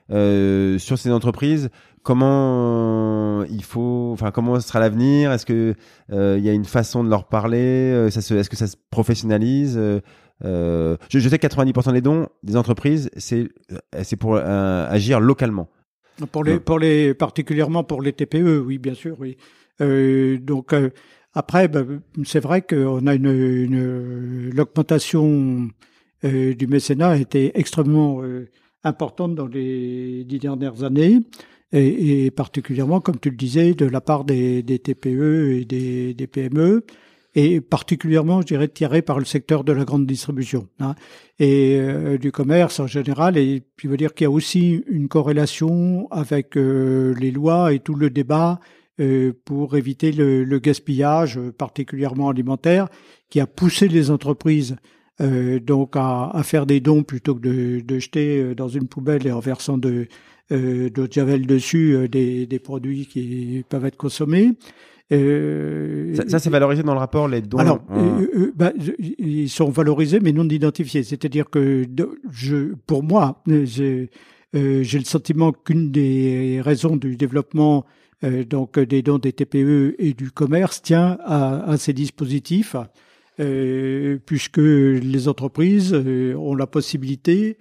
sur ces entreprises comment il faut, enfin comment sera l'avenir? Est-ce que il y a une façon de leur parler? Ça Est-ce que ça se professionnalise? Je, je, sais que 90% des dons des entreprises, c'est c'est pour agir localement. Pour les, pour les, particulièrement pour les TPE, oui, bien sûr, oui. Euh, donc euh, après, ben, c'est vrai qu'on a une, une l'augmentation euh, du mécénat a été extrêmement euh, importante dans les dix dernières années. Et, particulièrement, comme tu le disais, de la part des, des TPE et des, PME et particulièrement, je dirais, tiré par le secteur de la grande distribution hein, et euh, du commerce en général. Et puis, veut dire qu'il y a aussi une corrélation avec euh, les lois et tout le débat euh, pour éviter le, gaspillage, particulièrement alimentaire, qui a poussé les entreprises donc à, à, faire des dons plutôt que de, de, jeter dans une poubelle et en versant de, de javel dessus des, des produits qui peuvent être consommés. Euh, ça, c'est valorisé dans le rapport, les dons Alors, euh, euh, bah, ils sont valorisés mais non identifiés. C'est-à-dire que je, pour moi, j'ai le sentiment qu'une des raisons du développement donc des dons des TPE et du commerce tient à, à ces dispositifs, puisque les entreprises ont la possibilité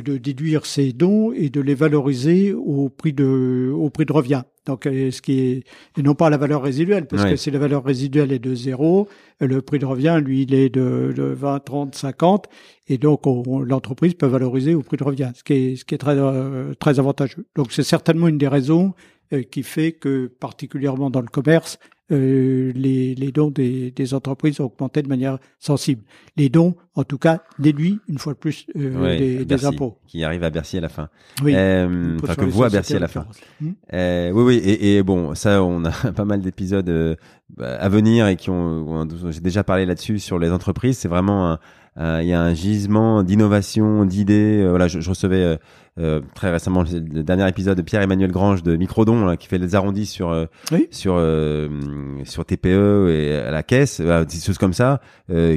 de déduire ces dons et de les valoriser au prix de au prix de revient. Donc, euh, ce qui est, et non pas la valeur résiduelle, parce que si la valeur résiduelle est de zéro, le prix de revient, lui, il est de, de 20, 30, 50, et donc l'entreprise peut valoriser au prix de revient, ce qui est, ce qui est très, euh, très avantageux. Donc, c'est certainement une des raisons euh, qui fait que, particulièrement dans le commerce, euh, les, les, dons des, des, entreprises ont augmenté de manière sensible. Les dons, en tout cas, déduits une fois de plus euh, des, des, impôts. Qui arrivent à Bercy à la fin. Oui. Euh, enfin, que vous à Bercy à la fin. Hmm. Euh, oui, oui. Et, et, bon, ça, on a pas mal d'épisodes euh, à venir et qui ont, j'ai déjà parlé là-dessus sur les entreprises. C'est vraiment un, il y a un gisement d'innovation, d'idées. Euh, voilà, je, je recevais euh, très récemment le, dernier épisode de Pierre-Emmanuel Grange de Microdon qui fait les arrondis sur sur sur TPE et à la caisse, des choses comme ça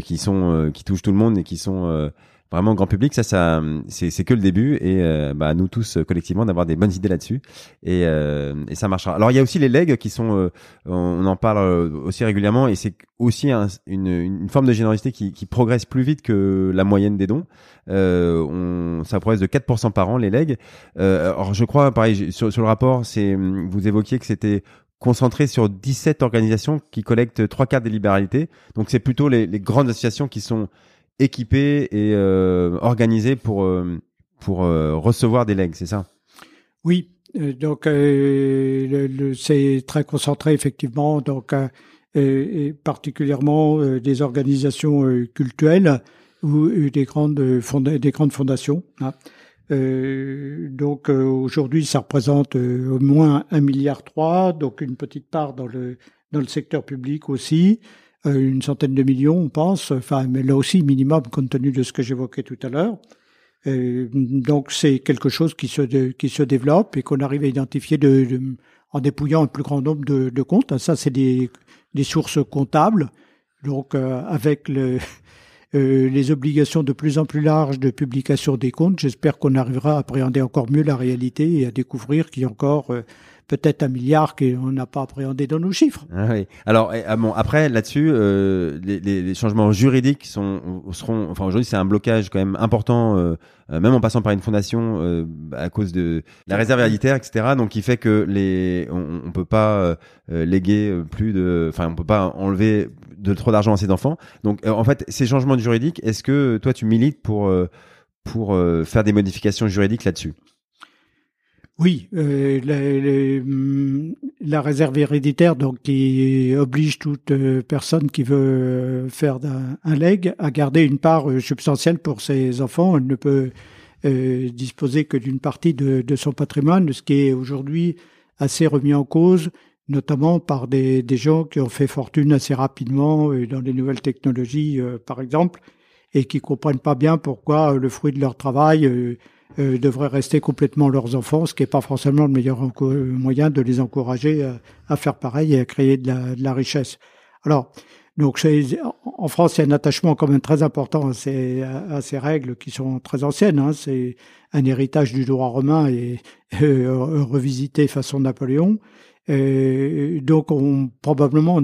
qui sont qui touchent tout le monde et qui sont vraiment grand public, ça, ça, c'est, que le début et euh, bah, nous tous euh, collectivement d'avoir des bonnes idées là-dessus et, euh, et ça marchera. Alors il y a aussi les legs qui sont, on en parle aussi régulièrement et c'est aussi une, une, forme de générosité qui, qui progresse plus vite que la moyenne des dons. on, ça progresse de 4% par an les legs. alors je crois, pareil, sur, sur le rapport, c'est vous évoquiez que c'était concentré sur 17 organisations qui collectent trois quarts des libéralités. Donc c'est plutôt les, les grandes associations qui sont équipé et euh, organisé pour euh, pour euh, recevoir des legs, c'est ça? Oui, donc le, c'est très concentré effectivement, donc particulièrement des organisations culturelles ou des grandes des grandes fondations. Hein. donc aujourd'hui, ça représente au moins un milliard trois, donc une petite part dans le dans le secteur public aussi. Euh, une centaine de millions, on pense, enfin, mais là aussi minimum compte tenu de ce que j'évoquais tout à l'heure. Euh, donc c'est quelque chose qui se qui se développe et qu'on arrive à identifier de, en dépouillant un plus grand nombre de, comptes. Ça c'est des, des sources comptables. Donc euh, avec le, les obligations de plus en plus larges de publication des comptes, j'espère qu'on arrivera à appréhender encore mieux la réalité et à découvrir qu'il y a encore peut-être un milliard qu'on n'a pas appréhendé dans nos chiffres. Ah. Alors ah bon, après là-dessus, euh, les, changements juridiques seront, enfin aujourd'hui c'est un blocage quand même important, euh, euh, même en passant par une fondation à cause de la réserve héréditaire, etc. Donc qui fait que les, on, on peut pas léguer plus de, enfin on peut pas enlever de trop d'argent à ses enfants. Donc en fait ces changements juridiques, est-ce que toi tu milites pour pour faire des modifications juridiques là-dessus? Oui, euh, la, la, réserve héréditaire, donc qui oblige toute euh, personne qui veut euh, faire un, un, leg à garder une part euh, substantielle pour ses enfants. Elle ne peut disposer que d'une partie de, son patrimoine, ce qui est aujourd'hui assez remis en cause, notamment par des, gens qui ont fait fortune assez rapidement dans les nouvelles technologies, par exemple, et qui comprennent pas bien pourquoi le fruit de leur travail euh, devraient rester complètement leurs enfants, ce qui n'est pas forcément le meilleur moyen de les encourager à, faire pareil et à créer de la, de la richesse. Alors, Donc en France, il y a un attachement quand même très important à ces, à ces règles qui sont très anciennes. Hein. C'est un héritage du droit romain et euh, revisité façon Napoléon. Euh, donc on, probablement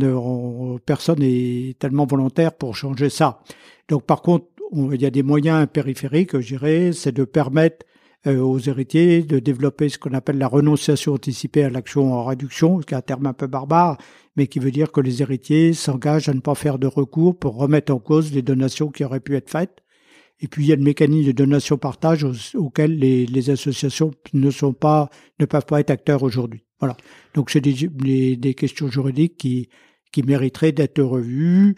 personne n'est tellement volontaire pour changer ça. Donc par contre, il y a des moyens périphériques, je dirais, c'est de permettre euh, aux héritiers de développer ce qu'on appelle la renonciation anticipée à l'action en réduction, ce qui est un terme un peu barbare, mais qui veut dire que les héritiers s'engagent à ne pas faire de recours pour remettre en cause les donations qui auraient pu être faites. Et puis il y a le mécanisme de donation-partage auquel les, associations ne sont pas, ne peuvent pas être acteurs aujourd'hui. Voilà. Donc c'est des, des, questions juridiques qui mériteraient d'être revues.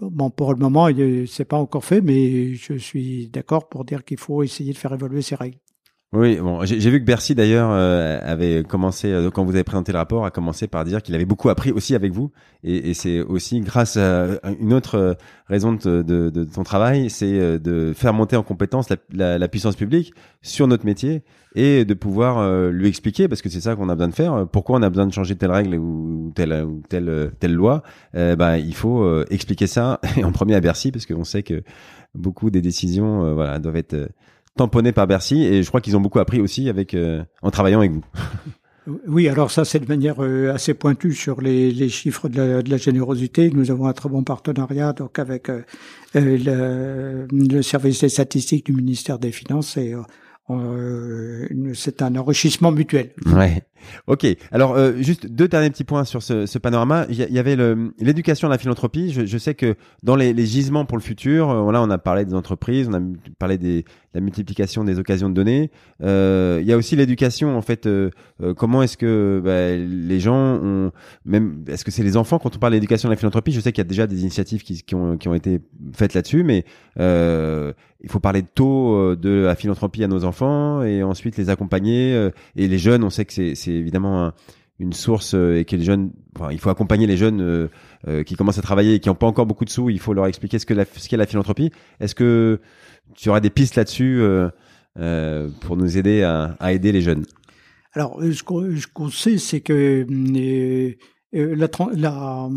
Bon, pour le moment, c'est pas encore fait, mais je suis d'accord pour dire qu'il faut essayer de faire évoluer ces règles. Oui, bon, j'ai vu que Bercy d'ailleurs euh, avait commencé euh, quand vous avez présenté le rapport, a commencé par dire qu'il avait beaucoup appris aussi avec vous, et, et c'est aussi grâce à une autre euh, raison de, de, de ton travail, c'est de faire monter en compétence la, la, puissance publique sur notre métier et de pouvoir lui expliquer, parce que c'est ça qu'on a besoin de faire. Pourquoi on a besoin de changer telle règle ou telle ou telle telle loi Bah, il faut expliquer ça et en premier à Bercy, parce qu'on sait que beaucoup des décisions, voilà, doivent être tamponné par Bercy et je crois qu'ils ont beaucoup appris aussi avec euh, en travaillant avec vous. Oui, alors ça c'est de manière euh, assez pointue sur les, les chiffres de la, de la, générosité. Nous avons un très bon partenariat donc avec euh, le, le, service des statistiques du ministère des Finances et euh, c'est un enrichissement mutuel. Ouais. Ok. Alors euh, juste deux derniers petits points sur ce, ce panorama. Il y, avait l'éducation à la philanthropie. Je, je, sais que dans les, les, gisements pour le futur, euh, là on a parlé des entreprises, on a parlé des, de la multiplication des occasions de donner. Euh, il y a aussi l'éducation en fait. Euh, comment est-ce que bah, les gens ont même est-ce que c'est les enfants quand on parle d'éducation à la philanthropie Je sais qu'il y a déjà des initiatives qui, qui, ont, qui ont été faites là-dessus, mais il faut parler de taux de la philanthropie à nos enfants et ensuite les accompagner et les jeunes. On sait que c'est évidemment une source euh, et que les jeunes, il faut accompagner les jeunes euh, euh, qui commencent à travailler et qui n'ont pas encore beaucoup de sous. Il faut leur expliquer ce que qu'est la philanthropie. Est-ce que tu auras des pistes là-dessus pour nous aider à, aider les jeunes? Alors, ce qu'on, sait, c'est que la, la,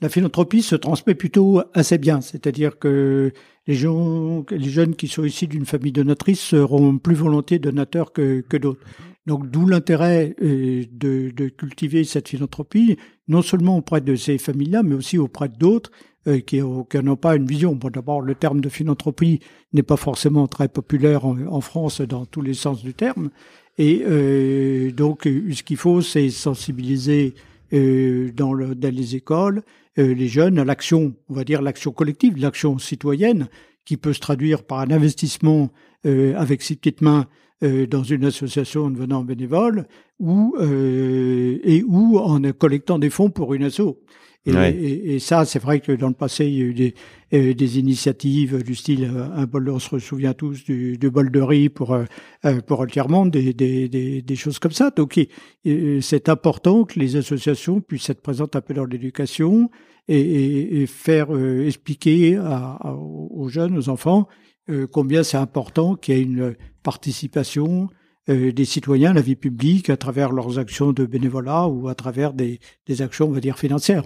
la, philanthropie se transmet plutôt assez bien. C'est-à-dire que les, jeunes qui sont issus d'une famille donatrice seront plus volontiers donateurs que d'autres. Donc d'où l'intérêt euh, de, de, cultiver cette philanthropie, non seulement auprès de ces familles-là, mais aussi auprès d'autres euh, qui, n'ont pas une vision. Bon, d'abord, le terme de philanthropie n'est pas forcément très populaire en, France dans tous les sens du terme. Et euh, donc, ce qu'il faut, c'est sensibiliser dans, le, dans les écoles les jeunes à l'action, on va dire l'action collective, l'action citoyenne, qui peut se traduire par un investissement avec ses petites mains euh, dans une association en devenant bénévole ou euh, et ou en collectant des fonds pour une asso. Et, et, ça, c'est vrai que dans le passé, il y a eu des, euh, des initiatives du style un bol, on se souvient tous du, du bol de riz pour pour le tiers monde, des, des, des, des, choses comme ça. Donc, c'est important que les associations puissent être présentes un peu dans l'éducation et, et, faire expliquer à, aux jeunes, aux enfants, euh, combien c'est important qu'il y ait une participation euh, des citoyens à la vie publique à travers leurs actions de bénévolat ou à travers des, des actions, on va dire, financières.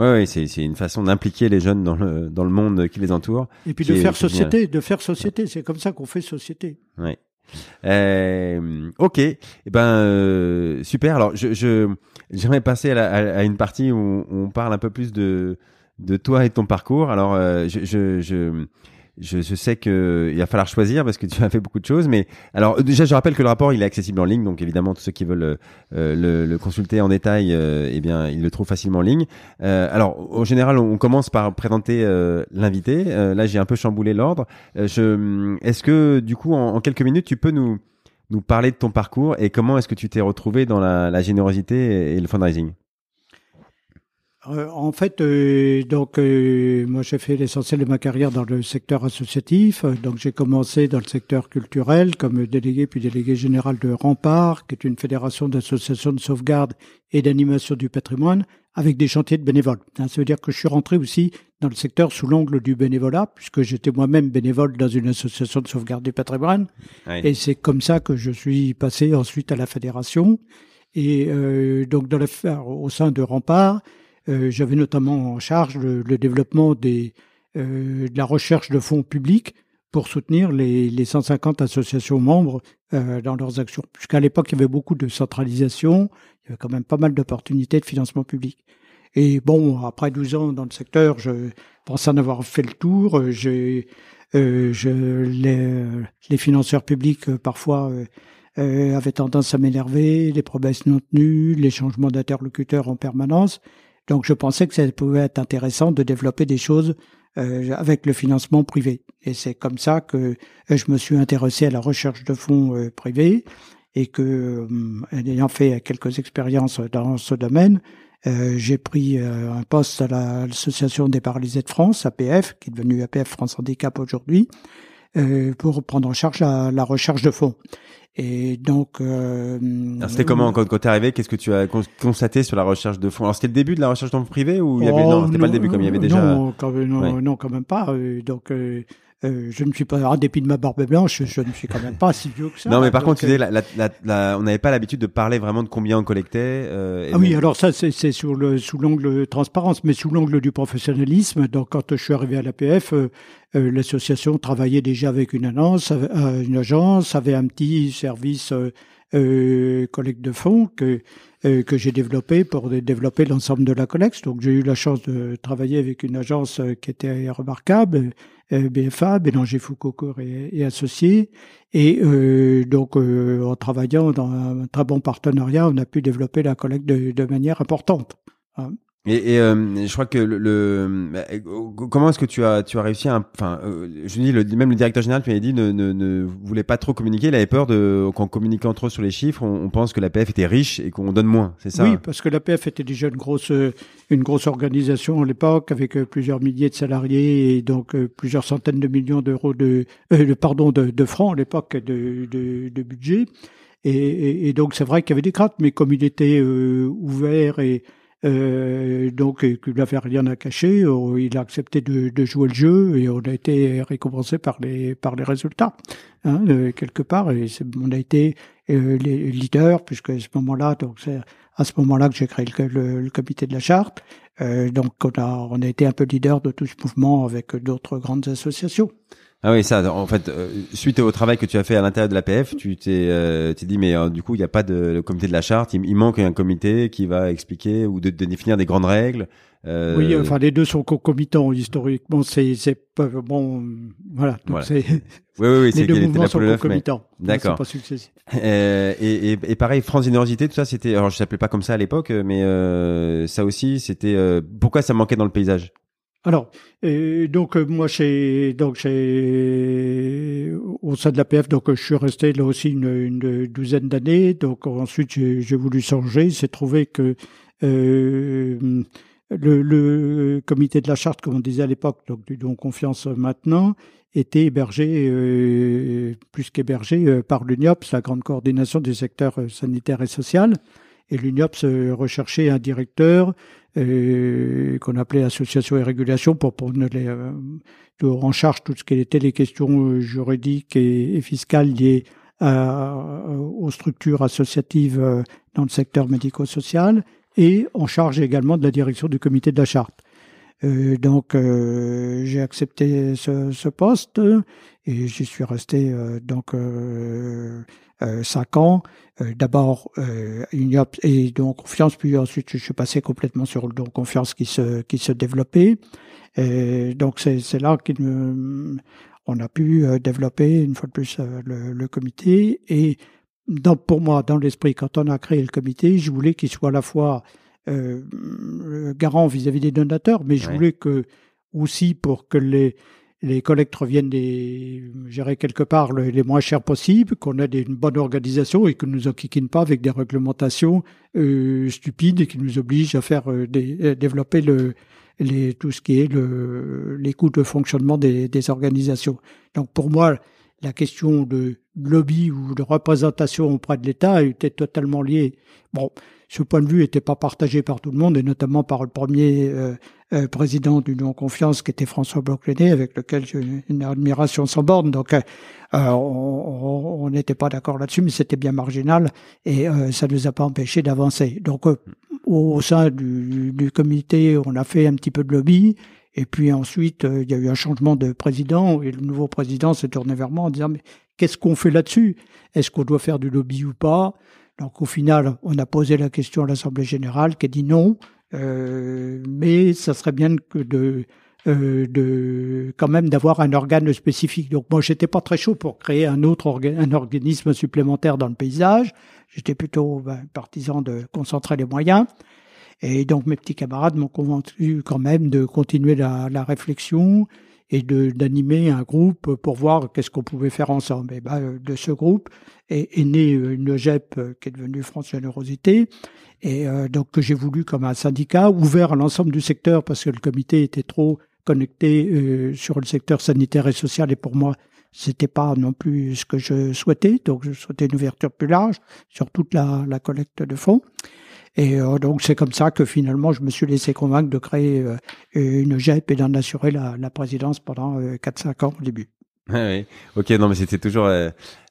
Oui, ouais, c'est, c'est une façon d'impliquer les jeunes dans le, dans le monde qui les entoure. Et puis de faire société, de faire société. C'est comme ça qu'on fait société. Oui. Euh, ok, eh ben euh, super. Alors je, je j'aimerais passer à, la, à, une partie où on parle un peu plus de de toi et de ton parcours. Alors je, je, je je, je, sais que il va falloir choisir parce que tu as fait beaucoup de choses. Mais alors déjà, je rappelle que le rapport il est accessible en ligne, donc évidemment tous ceux qui veulent euh, le, le, consulter en détail, euh, eh bien ils le trouvent facilement en ligne. Euh, alors en général, on commence par présenter euh, l'invité. Euh, là, j'ai un peu chamboulé l'ordre. Est-ce que du coup, en, en, quelques minutes, tu peux nous nous parler de ton parcours et comment est-ce que tu t'es retrouvé dans la, la générosité et le fundraising? Euh, en fait, euh, donc euh, moi j'ai fait l'essentiel de ma carrière dans le secteur associatif. Donc j'ai commencé dans le secteur culturel comme délégué puis délégué général de Rempart, qui est une fédération d'associations de sauvegarde et d'animation du patrimoine, avec des chantiers de bénévoles. Hein, ça veut dire que je suis rentré aussi dans le secteur sous l'angle du bénévolat, puisque j'étais moi-même bénévole dans une association de sauvegarde du patrimoine. Et c'est comme ça que je suis passé ensuite à la fédération. Et donc dans la, au sein de Rempart, j'avais notamment en charge le, développement des, de la recherche de fonds publics pour soutenir les, les 150 associations membres dans leurs actions. Puisqu'à l'époque, il y avait beaucoup de centralisation, il y avait quand même pas mal d'opportunités de financement public. Et bon, après 12 ans dans le secteur, je pense en avoir fait le tour. Euh, les, financeurs publics euh, parfois euh, euh, avaient tendance à m'énerver, les promesses non tenues, les changements d'interlocuteurs en permanence. Donc je pensais que ça pouvait être intéressant de développer des choses euh, avec le financement privé. Et c'est comme ça que je me suis intéressé à la recherche de fonds privés et que, ayant fait quelques expériences dans ce domaine, euh, j'ai pris euh, un poste à l'Association des paralysés de France, APF, qui est devenue APF France Handicap aujourd'hui, euh, pour prendre en charge la, la, recherche de fonds. Et donc, euh, c'était comment quand, quand tu es arrivé Qu'est-ce que tu as constaté sur la recherche de fonds Alors c'était le début de la recherche de fonds privés ou il y avait oh, non, c'était pas le début comme il y avait déjà non, quand, non, non quand même pas. Donc euh, je ne suis pas, en dépit de ma barbe blanche, je ne suis quand même pas si vieux que ça. Non, mais par contre, tu disais, la, la, la, on n'avait pas l'habitude de parler vraiment de combien on collectait. Euh, ah oui, alors ça, c'est sous le sous l'angle transparence, mais sous l'angle du professionnalisme. Donc, quand je suis arrivé à l'APF, euh, euh, l'association travaillait déjà avec une agence, une agence, avait un petit service euh, collecte de fonds que euh, que j'ai développé pour développer l'ensemble de la collecte. Donc j'ai eu la chance de travailler avec une agence euh, qui était remarquable, euh, BFA, Bélanger Foucault et, et, associés. Et donc en travaillant dans un très bon partenariat, on a pu développer la collecte de, de manière importante. Hein. Et, euh, je crois que le, le comment est-ce que tu as tu as réussi à enfin euh, je dis le, même le directeur général tu m'avais dit ne, ne, ne voulait pas trop communiquer il avait peur de qu'en communiquant trop sur les chiffres on, pense que l'APF était riche et qu'on donne moins c'est ça? Oui parce que l'APF était déjà une grosse une grosse organisation à l'époque avec euh, plusieurs milliers de salariés et donc plusieurs centaines de millions d'euros de, euh, pardon de, de francs à l'époque de, de, de budget. Et, et, et donc c'est vrai qu'il y avait des craintes mais comme il était ouvert et euh, donc, il n'avait rien à cacher. Euh, il a accepté de, de, jouer le jeu et on a été récompensé par les par les résultats hein, quelque part. Et on a été euh, les leaders puisque à ce moment-là, donc c'est à ce moment-là que j'ai créé le, le, comité de la charte. Euh, donc, on a on a été un peu leader de tout ce mouvement avec d'autres grandes associations. Ah oui, ça. En fait, euh, suite au travail que tu as fait à l'intérieur de l'APF, tu t'es euh, dit mais euh, du coup il n'y a pas de comité de la charte, il, manque un comité qui va expliquer ou de, de définir des grandes règles. Euh... Oui, enfin les deux sont concomitants historiquement. C'est c'est bon, voilà. Donc c'est oui, oui, oui, les deux mouvements sont concomitants. D'accord. Pas successif. Euh, et, et, et, pareil, France Générosité, tout ça, c'était. Alors je s'appelais pas comme ça à l'époque, mais ça aussi, c'était. pourquoi ça manquait dans le paysage? Alors, donc euh, moi, donc au sein de l'APF, donc je suis resté là aussi une, douzaine d'années. Donc ensuite, j'ai voulu changer. Il s'est trouvé que euh, le, comité de la charte, comme on disait à l'époque, donc du don confiance maintenant, était hébergé, euh, plus qu'hébergé, euh, par l'UNIOPS, la grande coordination du secteur euh, sanitaire et social. Et l'UNIOPS recherchait un directeur euh, qu'on appelait association et régulation pour prendre les, euh, en charge tout ce qui était les questions euh, juridiques et, fiscales liées aux structures associatives dans le secteur médico-social et en charge également de la direction du comité de la charte. Euh, donc j'ai accepté ce, ce, poste et j'y suis resté donc euh, cinq ans. Euh, d'abord euh, et donc confiance, puis ensuite je suis passé complètement sur le don confiance qui se qui se développait. Et donc c'est là qu'on a pu développer une fois de plus le, le comité et dans, pour moi, dans l'esprit, quand on a créé le comité, je voulais qu'il soit à la fois euh, garant vis-à-vis des donateurs, mais je voulais que aussi pour que les les collectes reviennent des, j'irais quelque part, les moins chers possibles, qu'on ait une bonne organisation et que nous enquiquinent pas avec des réglementations euh, stupides et qui nous obligent à faire euh, des, développer le, les, tout ce qui est le, les coûts de fonctionnement des, des organisations. Donc pour moi, la question de lobby ou de représentation auprès de l'État était totalement liée. Bon, ce point de vue n'était pas partagé par tout le monde et notamment par le premier euh, président du non-confiance qui était François bloch avec lequel j'ai une admiration sans borne. Donc, on n'était pas d'accord là-dessus, mais c'était bien marginal et ça ne nous a pas empêché d'avancer. Donc, au sein du, du, comité, on a fait un petit peu de lobby. Et puis ensuite, il y a eu un changement de président et le nouveau président s'est tourné vers moi en disant mais qu'est-ce qu'on fait là-dessus? Est-ce qu'on doit faire du lobby ou pas? Donc au final, on a posé la question à l'Assemblée générale qui a dit non, euh, mais ça serait bien de, euh, de quand même d'avoir un organe spécifique. Donc moi, j'étais pas très chaud pour créer un autre un organisme supplémentaire dans le paysage. J'étais plutôt ben, partisan de concentrer les moyens. Et donc mes petits camarades m'ont convaincu quand même de continuer la, la réflexion et d'animer un groupe pour voir qu'est-ce qu'on pouvait faire ensemble. Et ben, de ce groupe est, est né une GEP euh, qui est devenue France Générosité et euh, donc que j'ai voulu comme un syndicat ouvert à l'ensemble du secteur parce que le comité était trop connecté euh, sur le secteur sanitaire et social et pour moi c'était pas non plus ce que je souhaitais donc je souhaitais une ouverture plus large sur toute la, la collecte de fonds et euh, donc c'est comme ça que finalement je me suis laissé convaincre de créer euh, une GEP et d'en assurer la, présidence pendant 4-5 euh, ans au début. oui. Ok, non, mais c'était toujours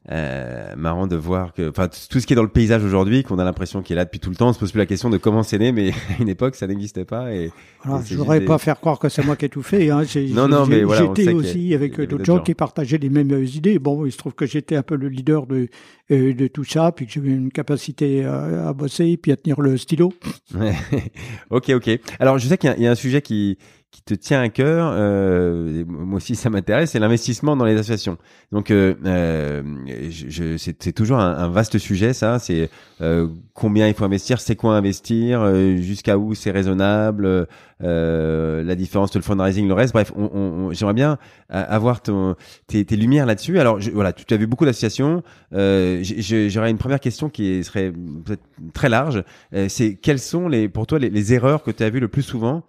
euh, marrant de voir que, enfin, tout ce qui est dans le paysage aujourd'hui, qu'on a l'impression qu'il est là depuis tout le temps, on se pose plus la question de comment c'est né, mais à une époque, ça n'existait pas. Et, voilà, je voudrais pas faire croire que c'est moi qui ai tout fait. Hein. Non, non, mais voilà, j'étais aussi avec d'autres gens qui partageaient les mêmes idées. Bon, il se trouve que j'étais un peu le leader de euh, de tout ça, puis que j'avais une capacité à, à, bosser, puis à tenir le stylo. ok, ok. Alors, je sais qu'il y, y, a un sujet qui qui te tient à cœur, euh, moi aussi ça m'intéresse, c'est l'investissement dans les associations. Donc euh, euh je, c'est toujours un, vaste sujet ça. C'est euh, combien il faut investir, c'est quoi investir, euh, jusqu'à où c'est raisonnable, euh, la différence entre le fundraising, le reste. Bref, on, on, j'aimerais bien avoir ton, tes, tes lumières là-dessus. Alors je, voilà, tu as vu beaucoup d'associations. J'aurais une première question qui serait peut-être très large. c'est quelles sont les pour toi les erreurs que tu as vues le plus souvent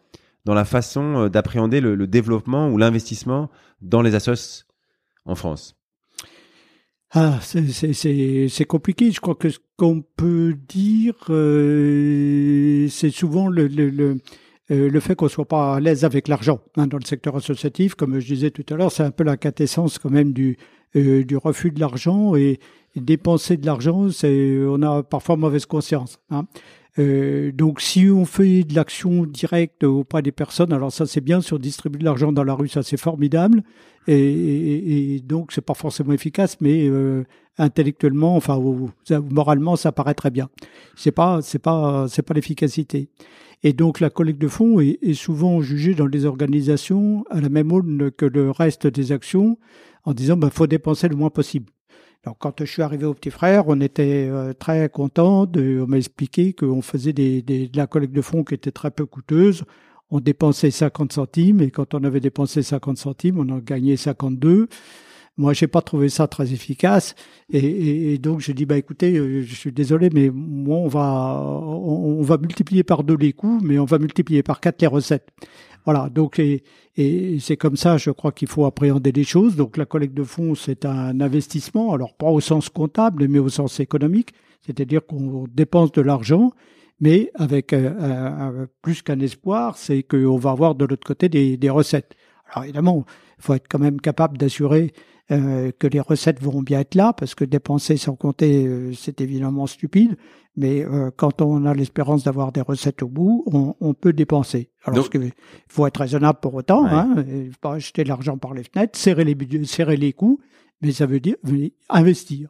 dans la façon euh, d'appréhender le, développement ou l'investissement dans les assos en France ah, c'est compliqué. Je crois que ce qu'on peut dire, euh, c'est souvent le, le, le, euh, le fait qu'on soit pas à l'aise avec l'argent hein, dans le secteur associatif. Comme je disais tout à l'heure, c'est un peu la quintessence quand même du, du refus de l'argent et, dépenser de l'argent, c'est on a parfois mauvaise conscience. Hein. Euh, donc si on fait de l'action directe auprès des personnes, alors ça c'est bien, si on distribue de l'argent dans la rue, ça c'est formidable, et, et, et, donc c'est pas forcément efficace, mais euh, intellectuellement, enfin ou, moralement, ça paraît très bien. C'est pas, c'est pas, c'est pas l'efficacité. Et donc la collecte de fonds est, est, souvent jugée dans les organisations à la même aune que le reste des actions, en disant ben faut dépenser le moins possible. Quand je suis arrivé au petit frère, on était euh, très content. De, on m'a expliqué qu'on faisait des, des, de la collecte de fonds qui était très peu coûteuse. On dépensait 50 centimes et quand on avait dépensé 50 centimes, on en gagnait 52. Moi, j'ai pas trouvé ça très efficace et, et, donc j'ai dit bah écoutez, euh, je suis désolé, mais moi on va on, va multiplier par deux les coûts, mais on va multiplier par quatre les recettes. Voilà, donc et, c'est comme ça, je crois qu'il faut appréhender les choses. Donc la collecte de fonds, c'est un investissement, alors pas au sens comptable, mais au sens économique, c'est-à-dire qu'on dépense de l'argent, mais avec euh, plus qu'un espoir, c'est qu'on va avoir de l'autre côté des recettes. Alors évidemment, il faut être quand même capable d'assurer euh, que les recettes vont bien être là, parce que dépenser sans compter, euh, c'est évidemment stupide. Mais euh, quand on a l'espérance d'avoir des recettes au bout, on, on peut dépenser. Alors, il faut être raisonnable pour autant, hein, pas acheter l'argent par les fenêtres, serrer les, serrer les coûts, mais ça veut dire investir.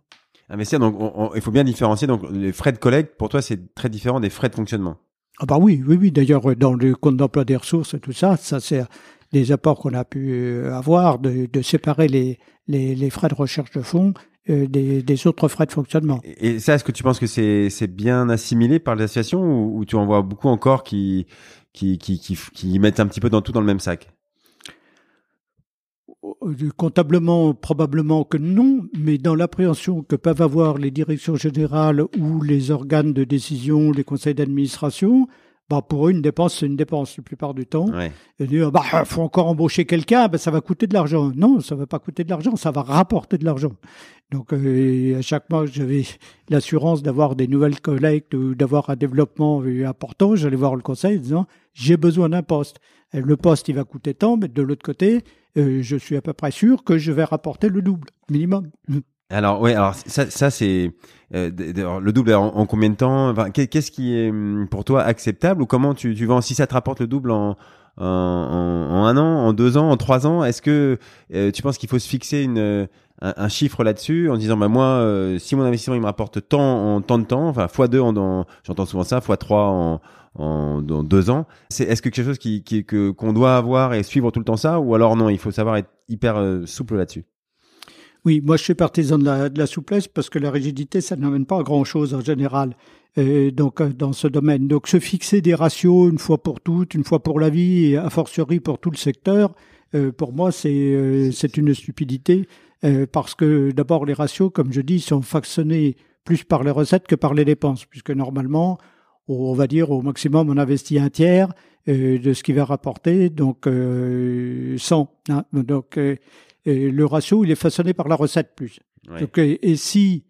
Investir, donc il faut bien différencier. Donc les frais de collecte, pour toi, c'est très différent des frais de fonctionnement. Ah bah oui, oui, oui. D'ailleurs, dans le compte d'emploi des ressources et tout ça, ça sert des apports qu'on a pu euh, avoir, de, de séparer les, les, les, frais de recherche de fonds euh, des, des, autres frais de fonctionnement. Et ça, est-ce que tu penses que c'est bien assimilé par les associations ou, ou, tu en vois beaucoup encore qui, qui, qui, qui, qui mettent un petit peu dans tout dans le même sac? Euh, Comptablement, probablement que non, mais dans l'appréhension que peuvent avoir les directions générales ou les organes de décision, les conseils d'administration, bah pour eux, une dépense, c'est une dépense la plupart du temps. Ouais. Et dire, bah, faut encore embaucher quelqu'un, bah, ça va coûter de l'argent. Non, ça va pas coûter de l'argent, ça va rapporter de l'argent. Donc, euh, à chaque mois, j'avais l'assurance d'avoir des nouvelles collectes ou d'avoir un développement euh, important. J'allais voir le conseil en disant, j'ai besoin d'un poste. le poste, il va coûter tant, mais de l'autre côté, euh, je suis à peu près sûr que je vais rapporter le double, minimum. Alors oui, alors ça, ça c'est euh, le double en, combien de temps? Enfin, Qu'est-ce qui est hum, pour toi acceptable ou comment tu, tu vends? Si ça te rapporte le double en, en, en, un an, en deux ans, en trois ans Est-ce que euh, tu penses qu'il faut se fixer une un, chiffre là-dessus en disant bah moi euh, si mon investissement il me rapporte tant en tant de temps, enfin fois deux en, j'entends souvent ça, fois trois en en dans deux ans. C'est est-ce que quelque chose qui, qui que qu'on doit avoir et suivre tout le temps ça? Ou alors non, il faut savoir être hyper souple là-dessus? Oui, moi je suis partisan de la, de la souplesse parce que la rigidité, ça n'amène pas à grand-chose en général. Et donc euh, dans ce domaine. Donc se fixer des ratios une fois pour toutes, une fois pour la vie, et a fortiori pour tout le secteur, euh, pour moi c'est euh, une stupidité parce que d'abord les ratios, comme je dis, sont façonnés plus par les recettes que par les dépenses, puisque normalement on va dire au maximum on investit un tiers de ce qui va rapporter, donc 100. Hein, donc et le ratio, il est façonné par la recette plus. et, si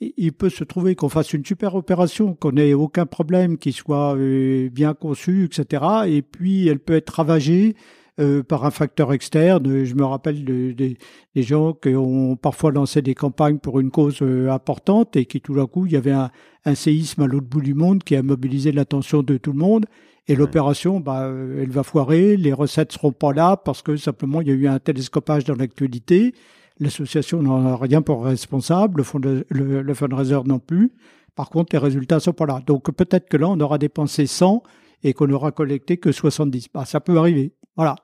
il peut se trouver qu'on fasse une super opération, qu'on n'ait aucun problème, qui soit euh, bien conçu, etc. Et puis elle peut être ravagée euh, par un facteur externe. Je me rappelle des gens qui ont parfois lancé des campagnes pour une cause euh, importante et qui tout d'un coup, il y avait un, un séisme à l'autre bout du monde qui a mobilisé l'attention de tout le monde et l'opération, bah, euh, elle va foirer, les recettes seront pas là parce que simplement il y a eu un télescopage dans l'actualité. L'association n'en a rien pour responsable, le, fond de, le, fundraiser non plus. Par contre, les résultats sont pas là. Donc peut-être que là, on aura dépensé 100 et qu'on aura collecté que 70. Bah, ça peut arriver. Voilà.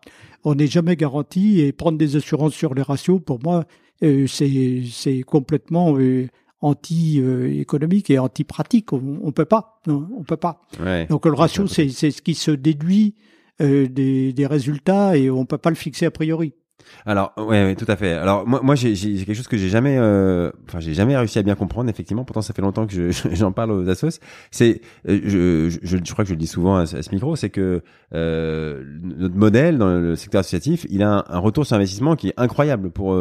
On n'est jamais garanti et prendre des assurances sur les ratios, pour moi, euh, c'est complètement euh, anti-économique et anti-pratique. On, ne peut pas. Non, on peut pas. Donc le ratio, c'est ce qui se déduit euh, des, des, résultats et on peut pas le fixer a priori. Alors ouais, ouais tout à fait. Alors moi, moi j'ai quelque chose que j'ai jamais, euh, enfin j'ai jamais réussi à bien comprendre. Effectivement, pourtant ça fait longtemps que j'en parle aux assos. C'est, euh, je, je, je, crois que je le dis souvent à, ce micro, c'est que euh, notre modèle dans le secteur associatif, il a un, un, retour sur investissement qui est incroyable pour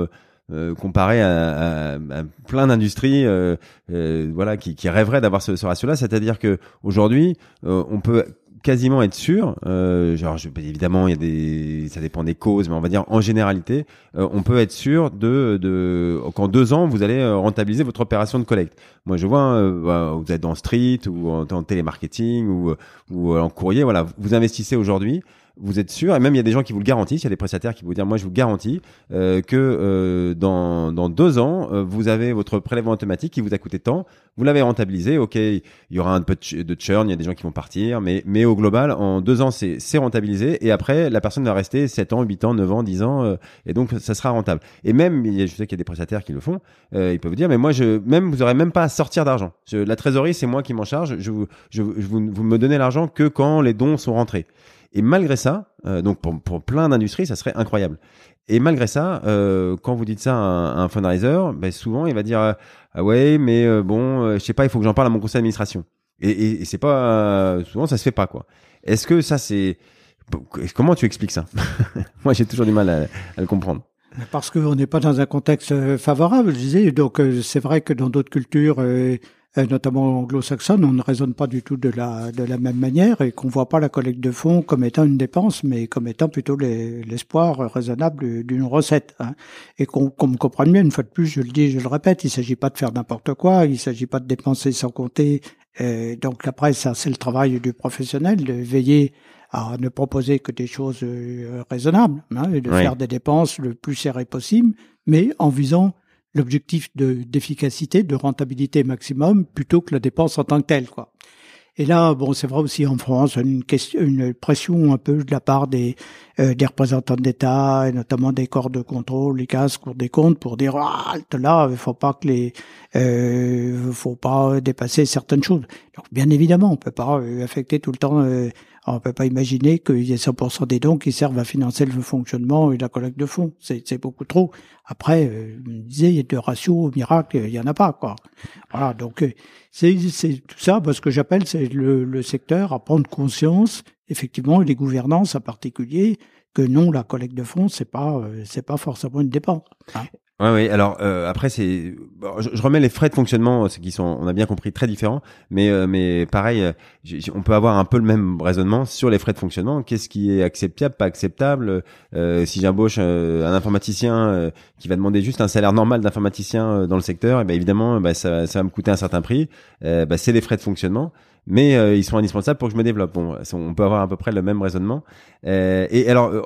euh, comparé à, à, à plein d'industries euh, euh, voilà qui, qui rêveraient d'avoir ce, ce ratio-là. C'est-à-dire que aujourd'hui, on peut quasiment être sûr, euh, genre je, évidemment il y a des, ça dépend des causes, mais on va dire en généralité, on peut être sûr de, de qu'en deux ans vous allez rentabiliser votre opération de collecte. Moi je vois, bah, vous êtes dans street ou en, en télémarketing ou, ou en courrier, voilà, vous investissez aujourd'hui vous êtes sûr, et même il y a des gens qui vous le garantissent, il y a des prestataires qui vous disent, moi je vous garantis euh, que euh, dans, dans deux ans, euh, vous avez votre prélèvement automatique qui vous a coûté tant, vous l'avez rentabilisé, ok, il y aura un peu de churn, il y a des gens qui vont partir, mais, mais au global, en deux ans, c'est rentabilisé, et après, la personne va rester 7 ans, 8 ans, 9 ans, 10 ans, et donc ça sera rentable. Et même, je sais qu'il y a des prestataires qui le font, ils peuvent vous dire, mais moi, je, même, vous aurez même pas à sortir d'argent. La trésorerie, c'est moi qui m'en charge, je, vous, je, vous, vous me donnez l'argent que quand les dons sont rentrés. Et malgré ça, euh, donc pour, pour plein d'industries, ça serait incroyable. Et malgré ça, euh, quand vous dites ça à un, fundraiser, ben souvent il va dire ah ouais, mais euh, bon, euh, je sais pas, il faut que j'en parle à mon conseil d'administration. Et, et, et c'est pas souvent ça se fait pas quoi. Est-ce que ça c'est comment tu expliques ça? Moi j'ai toujours du mal à, à le comprendre. Parce qu'on n'est pas dans un contexte favorable, je disais. Donc c'est vrai que dans d'autres cultures euh, notamment anglo-saxonne, on ne raisonne pas du tout de la, de la même manière et qu'on voit pas la collecte de fonds comme étant une dépense, mais comme étant plutôt l'espoir raisonnable d'une recette. Hein. Et qu'on me comprenne bien, une fois de plus, je le dis, je le répète, il s'agit pas de faire n'importe quoi, il s'agit pas de dépenser sans compter. Euh, donc après, ça, c'est le travail du professionnel de veiller à ne proposer que des choses euh, raisonnables hein, et de faire des dépenses le plus serrées possible, mais en visant l'objectif de d'efficacité, de rentabilité maximum, plutôt que la dépense en tant que telle, quoi. Et là, bon, c'est vrai aussi en France, une question, une pression un peu de la part des euh, des représentants d'État, et notamment des corps de contrôle, les CAS, Cour des comptes, pour dire ah, là, il faut pas que les, euh, faut pas dépasser certaines choses. Donc, bien évidemment, on peut pas euh, affecter tout le temps. Euh, on peut pas imaginer qu'il y ait 100% des dons qui servent à financer le fonctionnement et la collecte de fonds. C'est beaucoup trop. Après, euh, je me disais, il y a de ratio au miracle, il y en a pas, quoi. Voilà, donc euh, c'est tout ça, parce que j'appelle, c'est le, le secteur à prendre conscience, effectivement, et les gouvernances en particulier, que non, la collecte de fonds, c'est pas, euh, c'est pas forcément une dépense. Hein. Ouais, oui. Alors euh, après, c'est, je, remets les frais de fonctionnement, ce qui sont, on a bien compris, très différents. Mais euh, mais pareil, on peut avoir un peu le même raisonnement sur les frais de fonctionnement. Qu'est-ce qui est acceptable, pas acceptable Si j'embauche un informaticien qui va demander juste un salaire normal d'informaticien dans le secteur, et eh ben évidemment, bah, ça, ça va me coûter un certain prix. Bah, c'est les frais de fonctionnement mais euh, ils sont indispensables pour que je me développe. Bon, on peut avoir à peu près le même raisonnement. Euh, et alors, euh,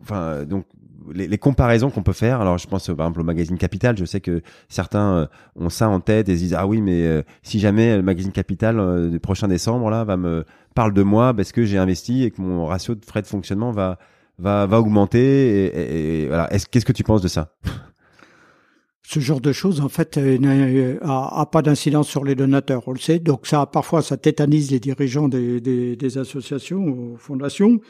enfin, donc les, comparaisons qu'on peut faire. Alors, je pense par exemple au magazine Capital. Je sais que certains ont ça en tête et se disent ah oui, mais si jamais le magazine Capital du prochain décembre là va me parle de moi parce que j'ai investi et que mon ratio de frais de fonctionnement va va va augmenter. Et, voilà. Qu'est-ce que tu penses de ça? Ce genre de choses, en fait, euh, n'a pas d'incidence sur les donateurs, on le sait. Donc ça, parfois, ça tétanise les dirigeants des, des, des associations fondations.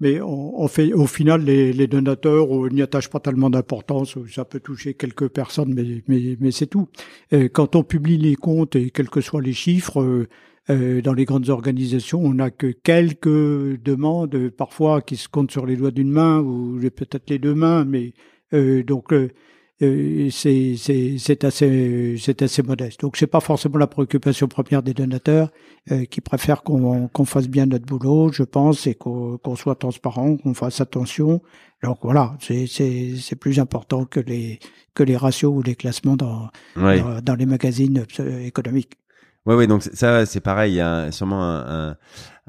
Mais on, fait, au final, les, les donateurs n'y attachent pas tellement d'importance. Ça peut toucher quelques personnes, mais, mais, mais c'est tout. Et quand on publie les comptes et quels que soient les chiffres, euh, euh dans les grandes organisations, on n'a que quelques demandes, parfois qui se comptent sur les doigts d'une main ou peut-être les deux mains, mais euh, donc euh, c'est assez, c'est assez modeste. Donc c'est pas forcément la préoccupation première des donateurs euh, qui préfèrent qu'on qu'on fasse bien notre boulot, je pense, et qu'on soit transparent, qu'on fasse attention. Donc voilà, c'est plus important que les que les ratios ou les classements dans dans, dans, les magazines euh, économiques. Oui, oui, donc ça, c'est pareil. Il y a sûrement un, un,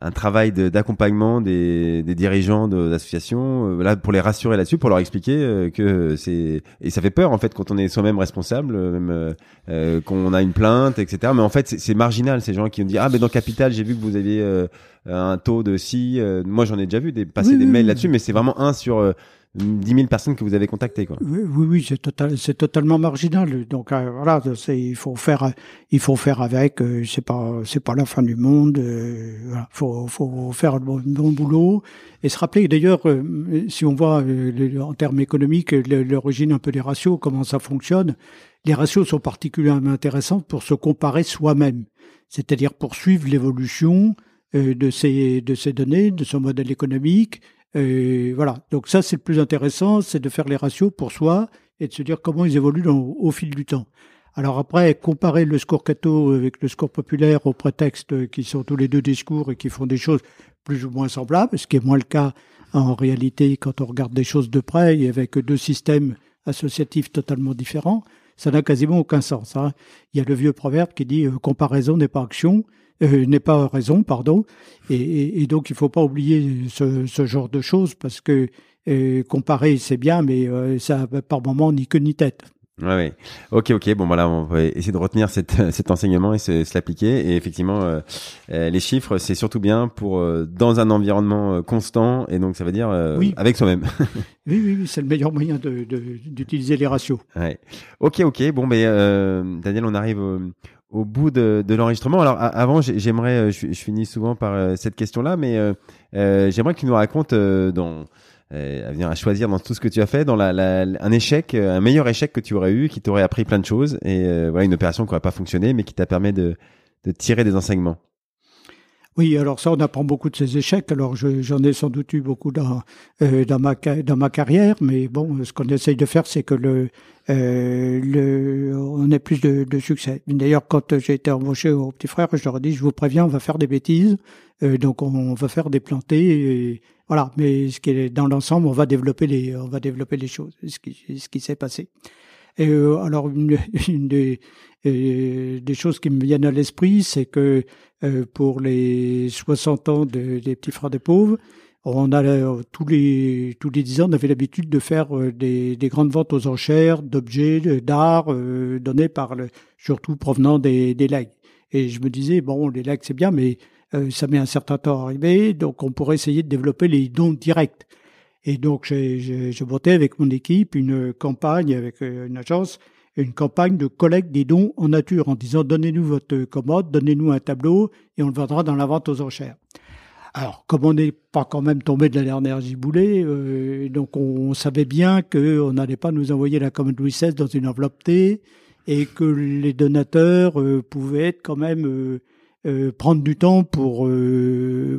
un travail d'accompagnement des, des, dirigeants d'associations, euh, là pour les rassurer là-dessus, pour leur expliquer euh, que c'est et ça fait peur en fait quand on est soi-même responsable, euh, même euh, qu'on a une plainte, etc. Mais en fait, c'est marginal ces gens qui ont dit ah mais dans Capital, j'ai vu que vous aviez un taux de si. moi, j'en ai déjà vu des, passer des mails là-dessus, mais c'est vraiment un sur 10 000 personnes que vous avez contactées, quoi. Oui, oui, c'est total, totalement marginal. Donc euh, voilà, il faut faire, il faut faire avec. Euh, c'est pas, c'est pas la fin du monde. Euh, voilà, faut, faut faire le bon, boulot et se rappeler. D'ailleurs, euh, si on voit en termes économiques l'origine un peu des ratios, comment ça fonctionne, les ratios sont particulièrement intéressants pour se comparer soi-même, c'est-à-dire pour suivre l'évolution de ces de ces données, de son modèle économique et voilà. Donc ça, c'est le plus intéressant, c'est de faire les ratios pour soi et de se dire comment ils évoluent au fil du temps. Alors après, comparer le score Cato avec le score populaire au prétexte qu'ils sont tous les deux discours et qui font des choses plus ou moins semblables, ce qui est moins le cas en réalité quand on regarde des choses de près et avec deux systèmes associatifs totalement différents, ça n'a quasiment aucun sens. Hein. Il y a le vieux proverbe qui dit euh, comparaison n'est pas action euh, n'est pas raison, pardon. Et, et, donc il faut pas oublier ce, ce genre de choses parce que euh, comparer c'est bien, mais euh, ça par moment ni queue ni tête. Ouais, ouais. Ok, ok. Bon, voilà, on va essayer de retenir cette, cet enseignement et se, se l'appliquer. Et effectivement, euh, euh, les chiffres, c'est surtout bien pour dans un environnement constant. Et donc, ça veut dire avec soi-même. oui, oui, oui c'est le meilleur moyen de, d'utiliser les ratios. Ouais. Ok, ok. Bon, mais Daniel, on arrive au bout de, l'enregistrement. Alors avant, j'aimerais, euh, je, finis souvent par euh, cette question-là, mais euh, j'aimerais que tu nous racontes dans à venir à choisir dans tout ce que tu as fait, dans la, la, un échec, un meilleur échec que tu aurais eu, qui t'aurait appris plein de choses, et voilà une opération qui n'aurait pas fonctionné, mais qui t'a permis de tirer des enseignements. Oui, alors ça, on apprend beaucoup de ces échecs. Alors, j'en ai sans doute eu beaucoup dans euh, dans ma dans ma carrière, mais bon, ce qu'on essaye de faire, c'est que le euh, le on ait plus de, de succès. D'ailleurs, quand j'ai été embauché au petit frère, je leur ai dit, je vous préviens, on va faire des bêtises, euh, donc on, va faire des plantés. Et, voilà, mais ce qui est dans l'ensemble, on va développer les on va développer les choses. Ce qui ce qui s'est passé. Et euh, alors une, une des, euh, des choses qui me viennent à l'esprit, c'est que euh, pour les 60 ans de, des petits frères des pauvres, on a tous les tous les 10 ans, on avait l'habitude de faire des, des, grandes ventes aux enchères d'objets d'art donnés par le, surtout provenant des, des legs. Et je me disais bon, les legs c'est bien, mais ça met un certain temps à arriver, donc on pourrait essayer de développer les dons directs. Et donc, j'ai monté avec mon équipe une campagne avec euh, une agence, une campagne de collecte des dons en nature en disant donnez-nous votre commode, donnez-nous un tableau et on le vendra dans la vente aux enchères. Alors, comme on n'est pas quand même tombé de la dernière giboulée, euh, donc on, savait bien qu'on n'allait pas nous envoyer la commande Louis XVI dans une enveloppe T et que les donateurs euh, pouvaient être quand même euh, euh, prendre du temps pour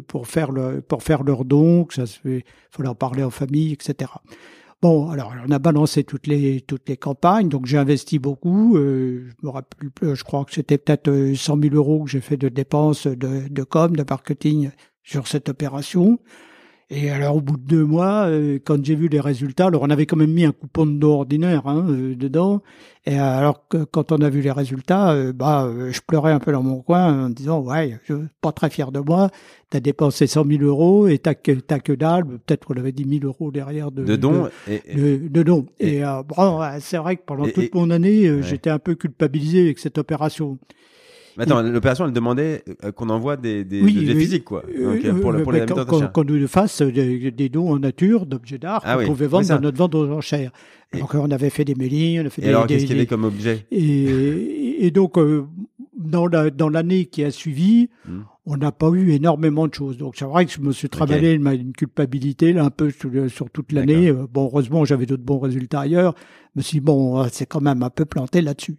pour faire le, pour faire leurs dons, que ça se fait, faut leur parler en famille, etc. Bon, alors on a balancé toutes les toutes les campagnes, donc j'ai investi beaucoup. je me rappelle, je crois que c'était peut-être 100 000 euros que j'ai fait de dépenses de, de com, de marketing sur cette opération. Et alors au bout de deux mois, euh, quand j'ai vu les résultats, alors on avait quand même mis un coupon de dos ordinaire hein, euh, dedans. Et alors que quand on a vu les résultats, euh, bah je pleurais un peu dans mon coin en disant ouais, je suis pas très fier de moi. T'as dépensé 100 000 euros et t'as que t'as que dalle. Peut-être qu'on avait 10 000 euros derrière de, de dons. De, de, dons. Et, bon, c'est vrai que pendant toute mon année, j'étais un peu culpabilisé avec cette opération. Mais attends, l'opération, elle demandait euh, qu'on envoie des, des objets physiques, quoi. Euh, euh, pour, pour les Qu'on nous fasse des, des, dons en nature d'objets d'art ah qu'on pouvait vendre dans notre vente aux enchères. Donc on avait fait des mailings, on a fait et alors, qu'est-ce qu'il y avait comme objet? et, et, donc, dans la, dans l'année qui a suivi, hmm. on n'a pas eu énormément de choses. Donc c'est vrai que je me suis travaillé une culpabilité là un peu sur, sur toute l'année. Bon, heureusement, j'avais d'autres bons résultats ailleurs. Mais si bon, c'est quand même un peu planté là-dessus.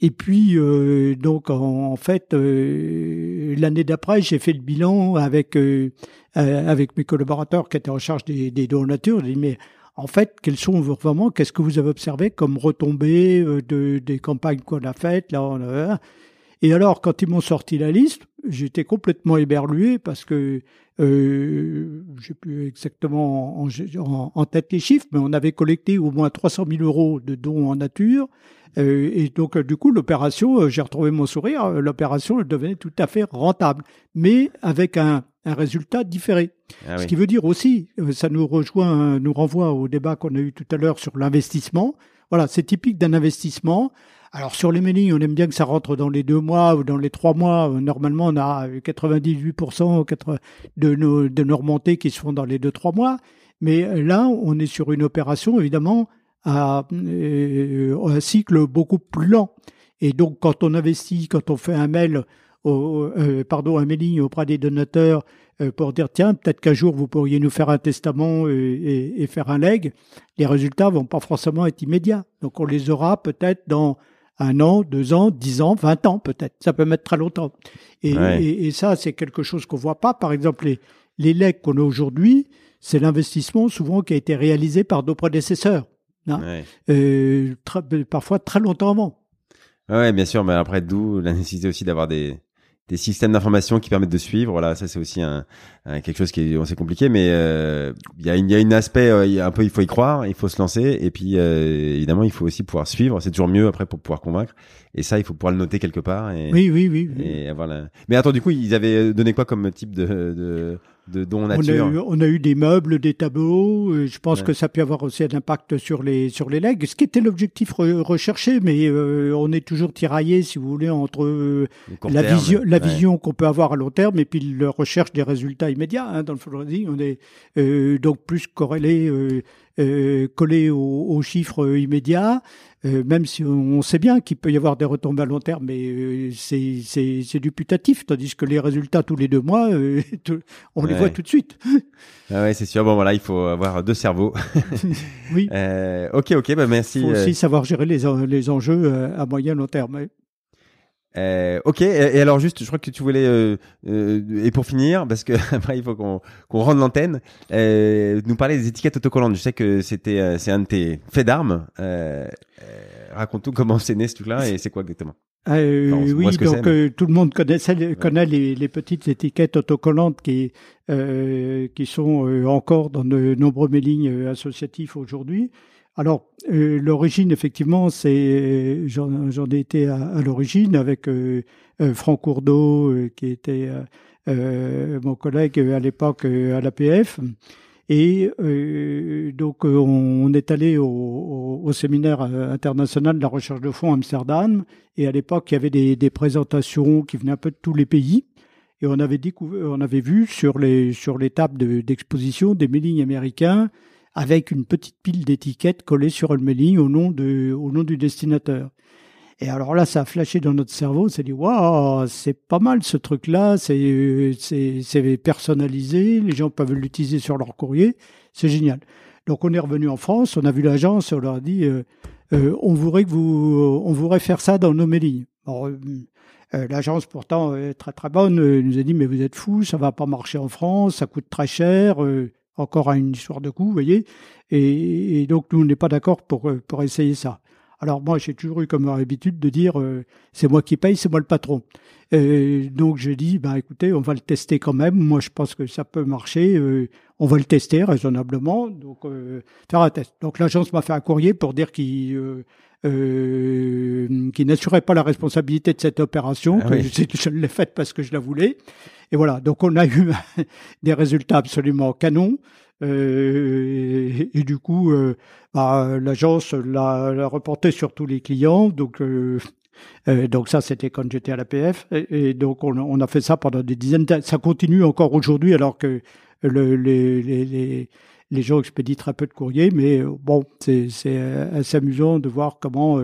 Et puis, euh, donc, en, fait, euh, l'année d'après, j'ai fait le bilan avec euh, avec mes collaborateurs qui étaient en charge des, des dons nature. J'ai dit, mais en fait, quels sont vraiment, qu'est-ce que vous avez observé comme retombées de, des campagnes qu'on a faites là on a, Et alors, quand ils m'ont sorti la liste, j'étais complètement éberlué parce que euh, j'ai plus exactement en, en, en, tête les chiffres, mais on avait collecté au moins 300 000 euros de dons en nature. Euh, et donc, euh, du coup, l'opération, euh, j'ai retrouvé mon sourire, l'opération devenait tout à fait rentable, mais avec un, un résultat différé. Ah Ce qui veut dire aussi, ça nous rejoint, nous renvoie au débat qu'on a eu tout à l'heure sur l'investissement. Voilà, c'est typique d'un investissement. Alors sur les mailings, on aime bien que ça rentre dans les deux mois ou dans les trois mois. Normalement, on a 98% de nos, de remontées qui se font dans les deux trois mois. Mais là, on est sur une opération évidemment à euh, un cycle beaucoup plus lent. Et donc, quand on investit, quand on fait un mail, euh, pardon, un mailing auprès des donateurs euh, pour dire tiens, peut-être qu'un jour vous pourriez nous faire un testament et, et, faire un leg, les résultats vont pas forcément être immédiats. Donc, on les aura peut-être dans un an, deux ans, dix ans, vingt ans peut-être. Ça peut mettre très longtemps. Et, et, et ça, c'est quelque chose qu'on voit pas. Par exemple, les, les legs qu'on a aujourd'hui, c'est l'investissement souvent qui a été réalisé par nos prédécesseurs. Hein, euh, parfois très longtemps avant. Ouais, bien sûr, mais après d'où la nécessité aussi d'avoir des des systèmes d'information qui permettent de suivre. Voilà, ça c'est aussi un, quelque chose qui est assez compliqué, mais euh, il y a une, il y a une aspect, euh, il y a un peu, il faut y croire, il faut se lancer, et puis euh, évidemment il faut aussi pouvoir suivre. C'est toujours mieux après pour pouvoir convaincre, et ça il faut pouvoir le noter quelque part. Et, oui, oui, oui. Et avoir Mais attends, du coup ils avaient donné quoi comme type de, de de dons nature. On a, eu, on a eu des meubles, des tableaux. Euh, je pense que ça peut avoir aussi un impact sur les sur les legs, ce qui était l'objectif recherché, mais euh, on est toujours tiraillé, si vous voulez, entre euh, la vision la vision qu'on peut avoir à long terme et puis la recherche des résultats immédiats. Hein, dans le fundraising, on est donc plus corrélé euh, collé aux, chiffres immédiats, euh, même si on sait bien qu'il peut y avoir des retombées à long terme, mais euh, c'est du putatif, tandis que les résultats tous les deux mois, on les voit tout de suite. Ah ouais, c'est sûr. Bon voilà, il faut avoir deux cerveaux. oui. ok, ok, bah merci. Il faut aussi savoir gérer les, les enjeux à moyen long terme. Euh, ok, et, alors juste, je crois que tu voulais, euh, euh, et pour finir, parce que après il faut qu'on qu'on rende l'antenne, euh, nous parler des étiquettes autocollantes. Je sais que c'était euh, c'est un de tes faits d'armes. Raconte-nous comment c'est né ce truc-là et c'est quoi exactement? oui, donc tout le monde connaît, connaît les, les, petites étiquettes autocollantes qui qui sont encore dans de nombreux mailings associatifs aujourd'hui. Alors, euh, l'origine, effectivement, c'est j'en ai été à, l'origine avec euh, euh Franck Courdeau, euh, qui était mon collègue à l'époque à l'APF. Et donc, on, est allé au, séminaire international de la recherche de fonds à Amsterdam. Et à l'époque, il y avait des, présentations qui venaient un peu de tous les pays. Et on avait, vu sur les, tables d'exposition des mailings américains avec une petite pile d'étiquettes collées sur le mailing au nom, du destinateur. Et alors là, ça a flashé dans notre cerveau, c'est dit, waouh, c'est pas mal ce truc-là, c'est, personnalisé, les gens peuvent l'utiliser sur leur courrier, c'est génial. Donc on est revenu en France, on a vu l'agence, on leur a dit, euh, euh, on voudrait faire ça dans nos mailing. Euh, l'agence pourtant très très bonne, nous a dit, mais vous êtes fous, ça va pas marcher en France, ça coûte très cher encore à une histoire de coût, vous voyez. Et, donc, nous, on n'est pas d'accord pour, pour essayer ça. Alors moi, j'ai toujours eu comme habitude de dire euh, c'est moi qui paye, c'est moi le patron. Euh, donc je dis bah écoutez, on va le tester quand même. Moi, je pense que ça peut marcher. Euh, on va le tester raisonnablement. Donc faire un test. Donc l'agence m'a fait un courrier pour dire qu'il qui n'assurait pas la responsabilité de cette opération, ah que je, je l'ai faite parce que je la voulais. Et voilà, donc on a eu des résultats absolument canons. Euh, et, du coup, euh, bah, l'agence l'a reporté sur tous les clients. Donc, euh, donc ça, c'était quand j'étais à l'APF. Et, et donc, on, a fait ça pendant des dizaines d'années. Ça continue encore aujourd'hui, alors que le, les, les, les, gens expédient très peu de courriers. Mais bon, c'est assez amusant de voir comment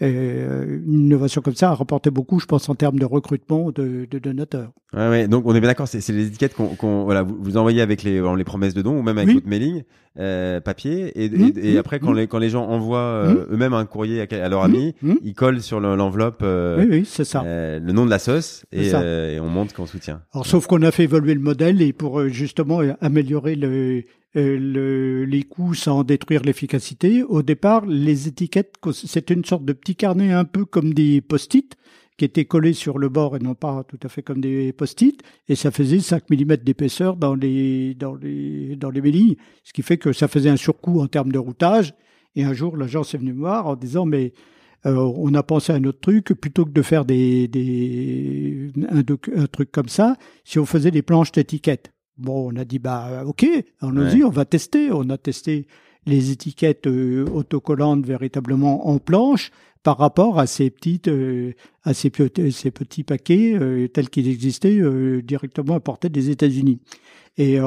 euh, une innovation comme ça a rapporté beaucoup, je pense, en termes de recrutement de, de donateurs. Ouais, ouais, donc on est bien d'accord, c'est les étiquettes qu'on voilà, vous, vous, envoyez avec les, les promesses de dons ou même avec votre mailing euh, papier et, et, mmh, après quand, mmh. les, quand les gens envoient euh, mmh. eux-mêmes un courrier à, leur ami, ils collent sur l'enveloppe euh, oui, oui, c'est ça. Euh, le nom de la sauce et, et on montre qu'on soutient. Alors sauf qu'on a fait évoluer le modèle et pour justement améliorer le le, les coûts sans détruire l'efficacité. Au départ, les étiquettes, c'était une sorte de petit carnet un peu comme des post-it qui étaient collés sur le bord et non pas tout à fait comme des post-it, et ça faisait 5 mm d'épaisseur dans les, dans les, dans les lignes, ce qui fait que ça faisait un surcoût en termes de routage. Et un jour, l'agence est venue me voir en disant, mais euh, on a pensé à un autre truc, plutôt que de faire des, des, un truc comme ça, si on faisait des planches d'étiquettes. Bon, on a dit bah ok, on a dit on va tester. On a testé les étiquettes euh, autocollantes véritablement en planche par rapport à ces petites, euh, à ces, ces, petits paquets euh, tels qu'ils existaient directement importés des États-Unis. Et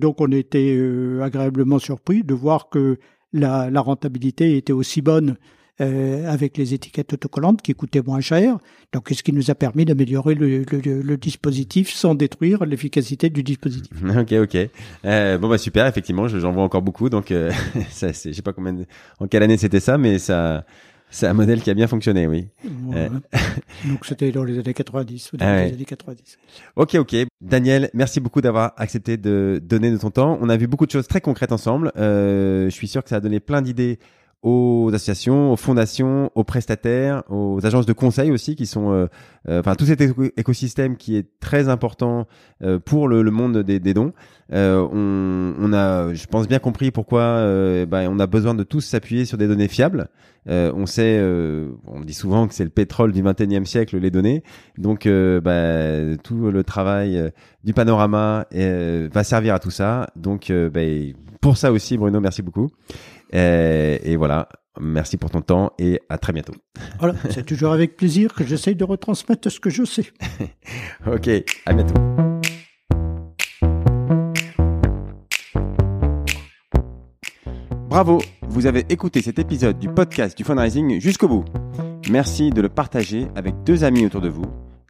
donc on était agréablement surpris de voir que la, la rentabilité était aussi bonne euh, avec les étiquettes autocollantes qui coûtaient moins cher. Donc, ce qui nous a permis d'améliorer le, le, le, dispositif sans détruire l'efficacité du dispositif. Ok, ok. Euh, bon bah super. Effectivement, j'en vois encore beaucoup. Donc, euh, ça, je sais pas combien, en quelle année c'était ça, mais ça. C'est un modèle qui a bien fonctionné, oui. Euh. Donc c'était dans les années 90 dans ah les années 90. Ok, ok. Daniel, merci beaucoup d'avoir accepté de donner de ton temps. On a vu beaucoup de choses très concrètes ensemble. Euh, je suis sûr que ça a donné plein d'idées aux associations, aux fondations, aux prestataires, aux agences de conseil aussi qui sont, euh, euh, enfin tout cet écosystème qui est très important euh, pour le, le, monde des, des dons. On, on, a, je pense bien compris pourquoi bah, on a besoin de tous s'appuyer sur des données fiables. on sait, on dit souvent que c'est le pétrole du 21e siècle, les données. Donc bah, tout le travail du panorama va servir à tout ça. Donc bah, pour ça aussi, Bruno, merci beaucoup. Euh, et, voilà, merci pour ton temps et à très bientôt. Voilà, c'est toujours avec plaisir que j'essaye de retransmettre ce que je sais. ok, à bientôt. Bravo, vous avez écouté cet épisode du podcast du fundraising jusqu'au bout. Merci de le partager avec deux amis autour de vous,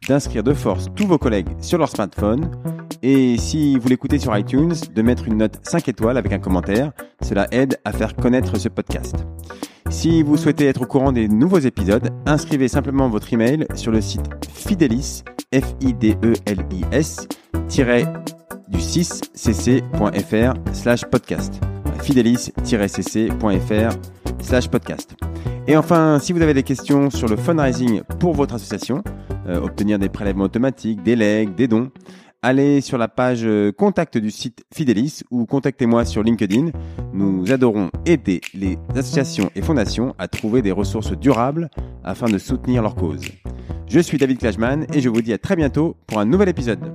d'inscrire de force tous vos collègues sur leur smartphone et si vous l'écoutez sur iTunes, de mettre une note 5 étoiles avec un commentaire. Cela aide à faire connaître ce podcast. Si vous souhaitez être au courant des nouveaux épisodes, inscrivez simplement votre email sur le site Fidelis, f i d e l i s du 6 cc.fr slash podcast. fidelis-cc.fr slash podcast. Et enfin, si vous avez des questions sur le fundraising pour votre association, euh, obtenir des prélèvements automatiques, des legs, des dons, allez sur la page euh, contact du site Fidelis ou contactez-moi sur LinkedIn. Nous adorons aider les associations et fondations à trouver des ressources durables afin de soutenir leur cause. Je suis David Klajman et je vous dis à très bientôt pour un nouvel épisode.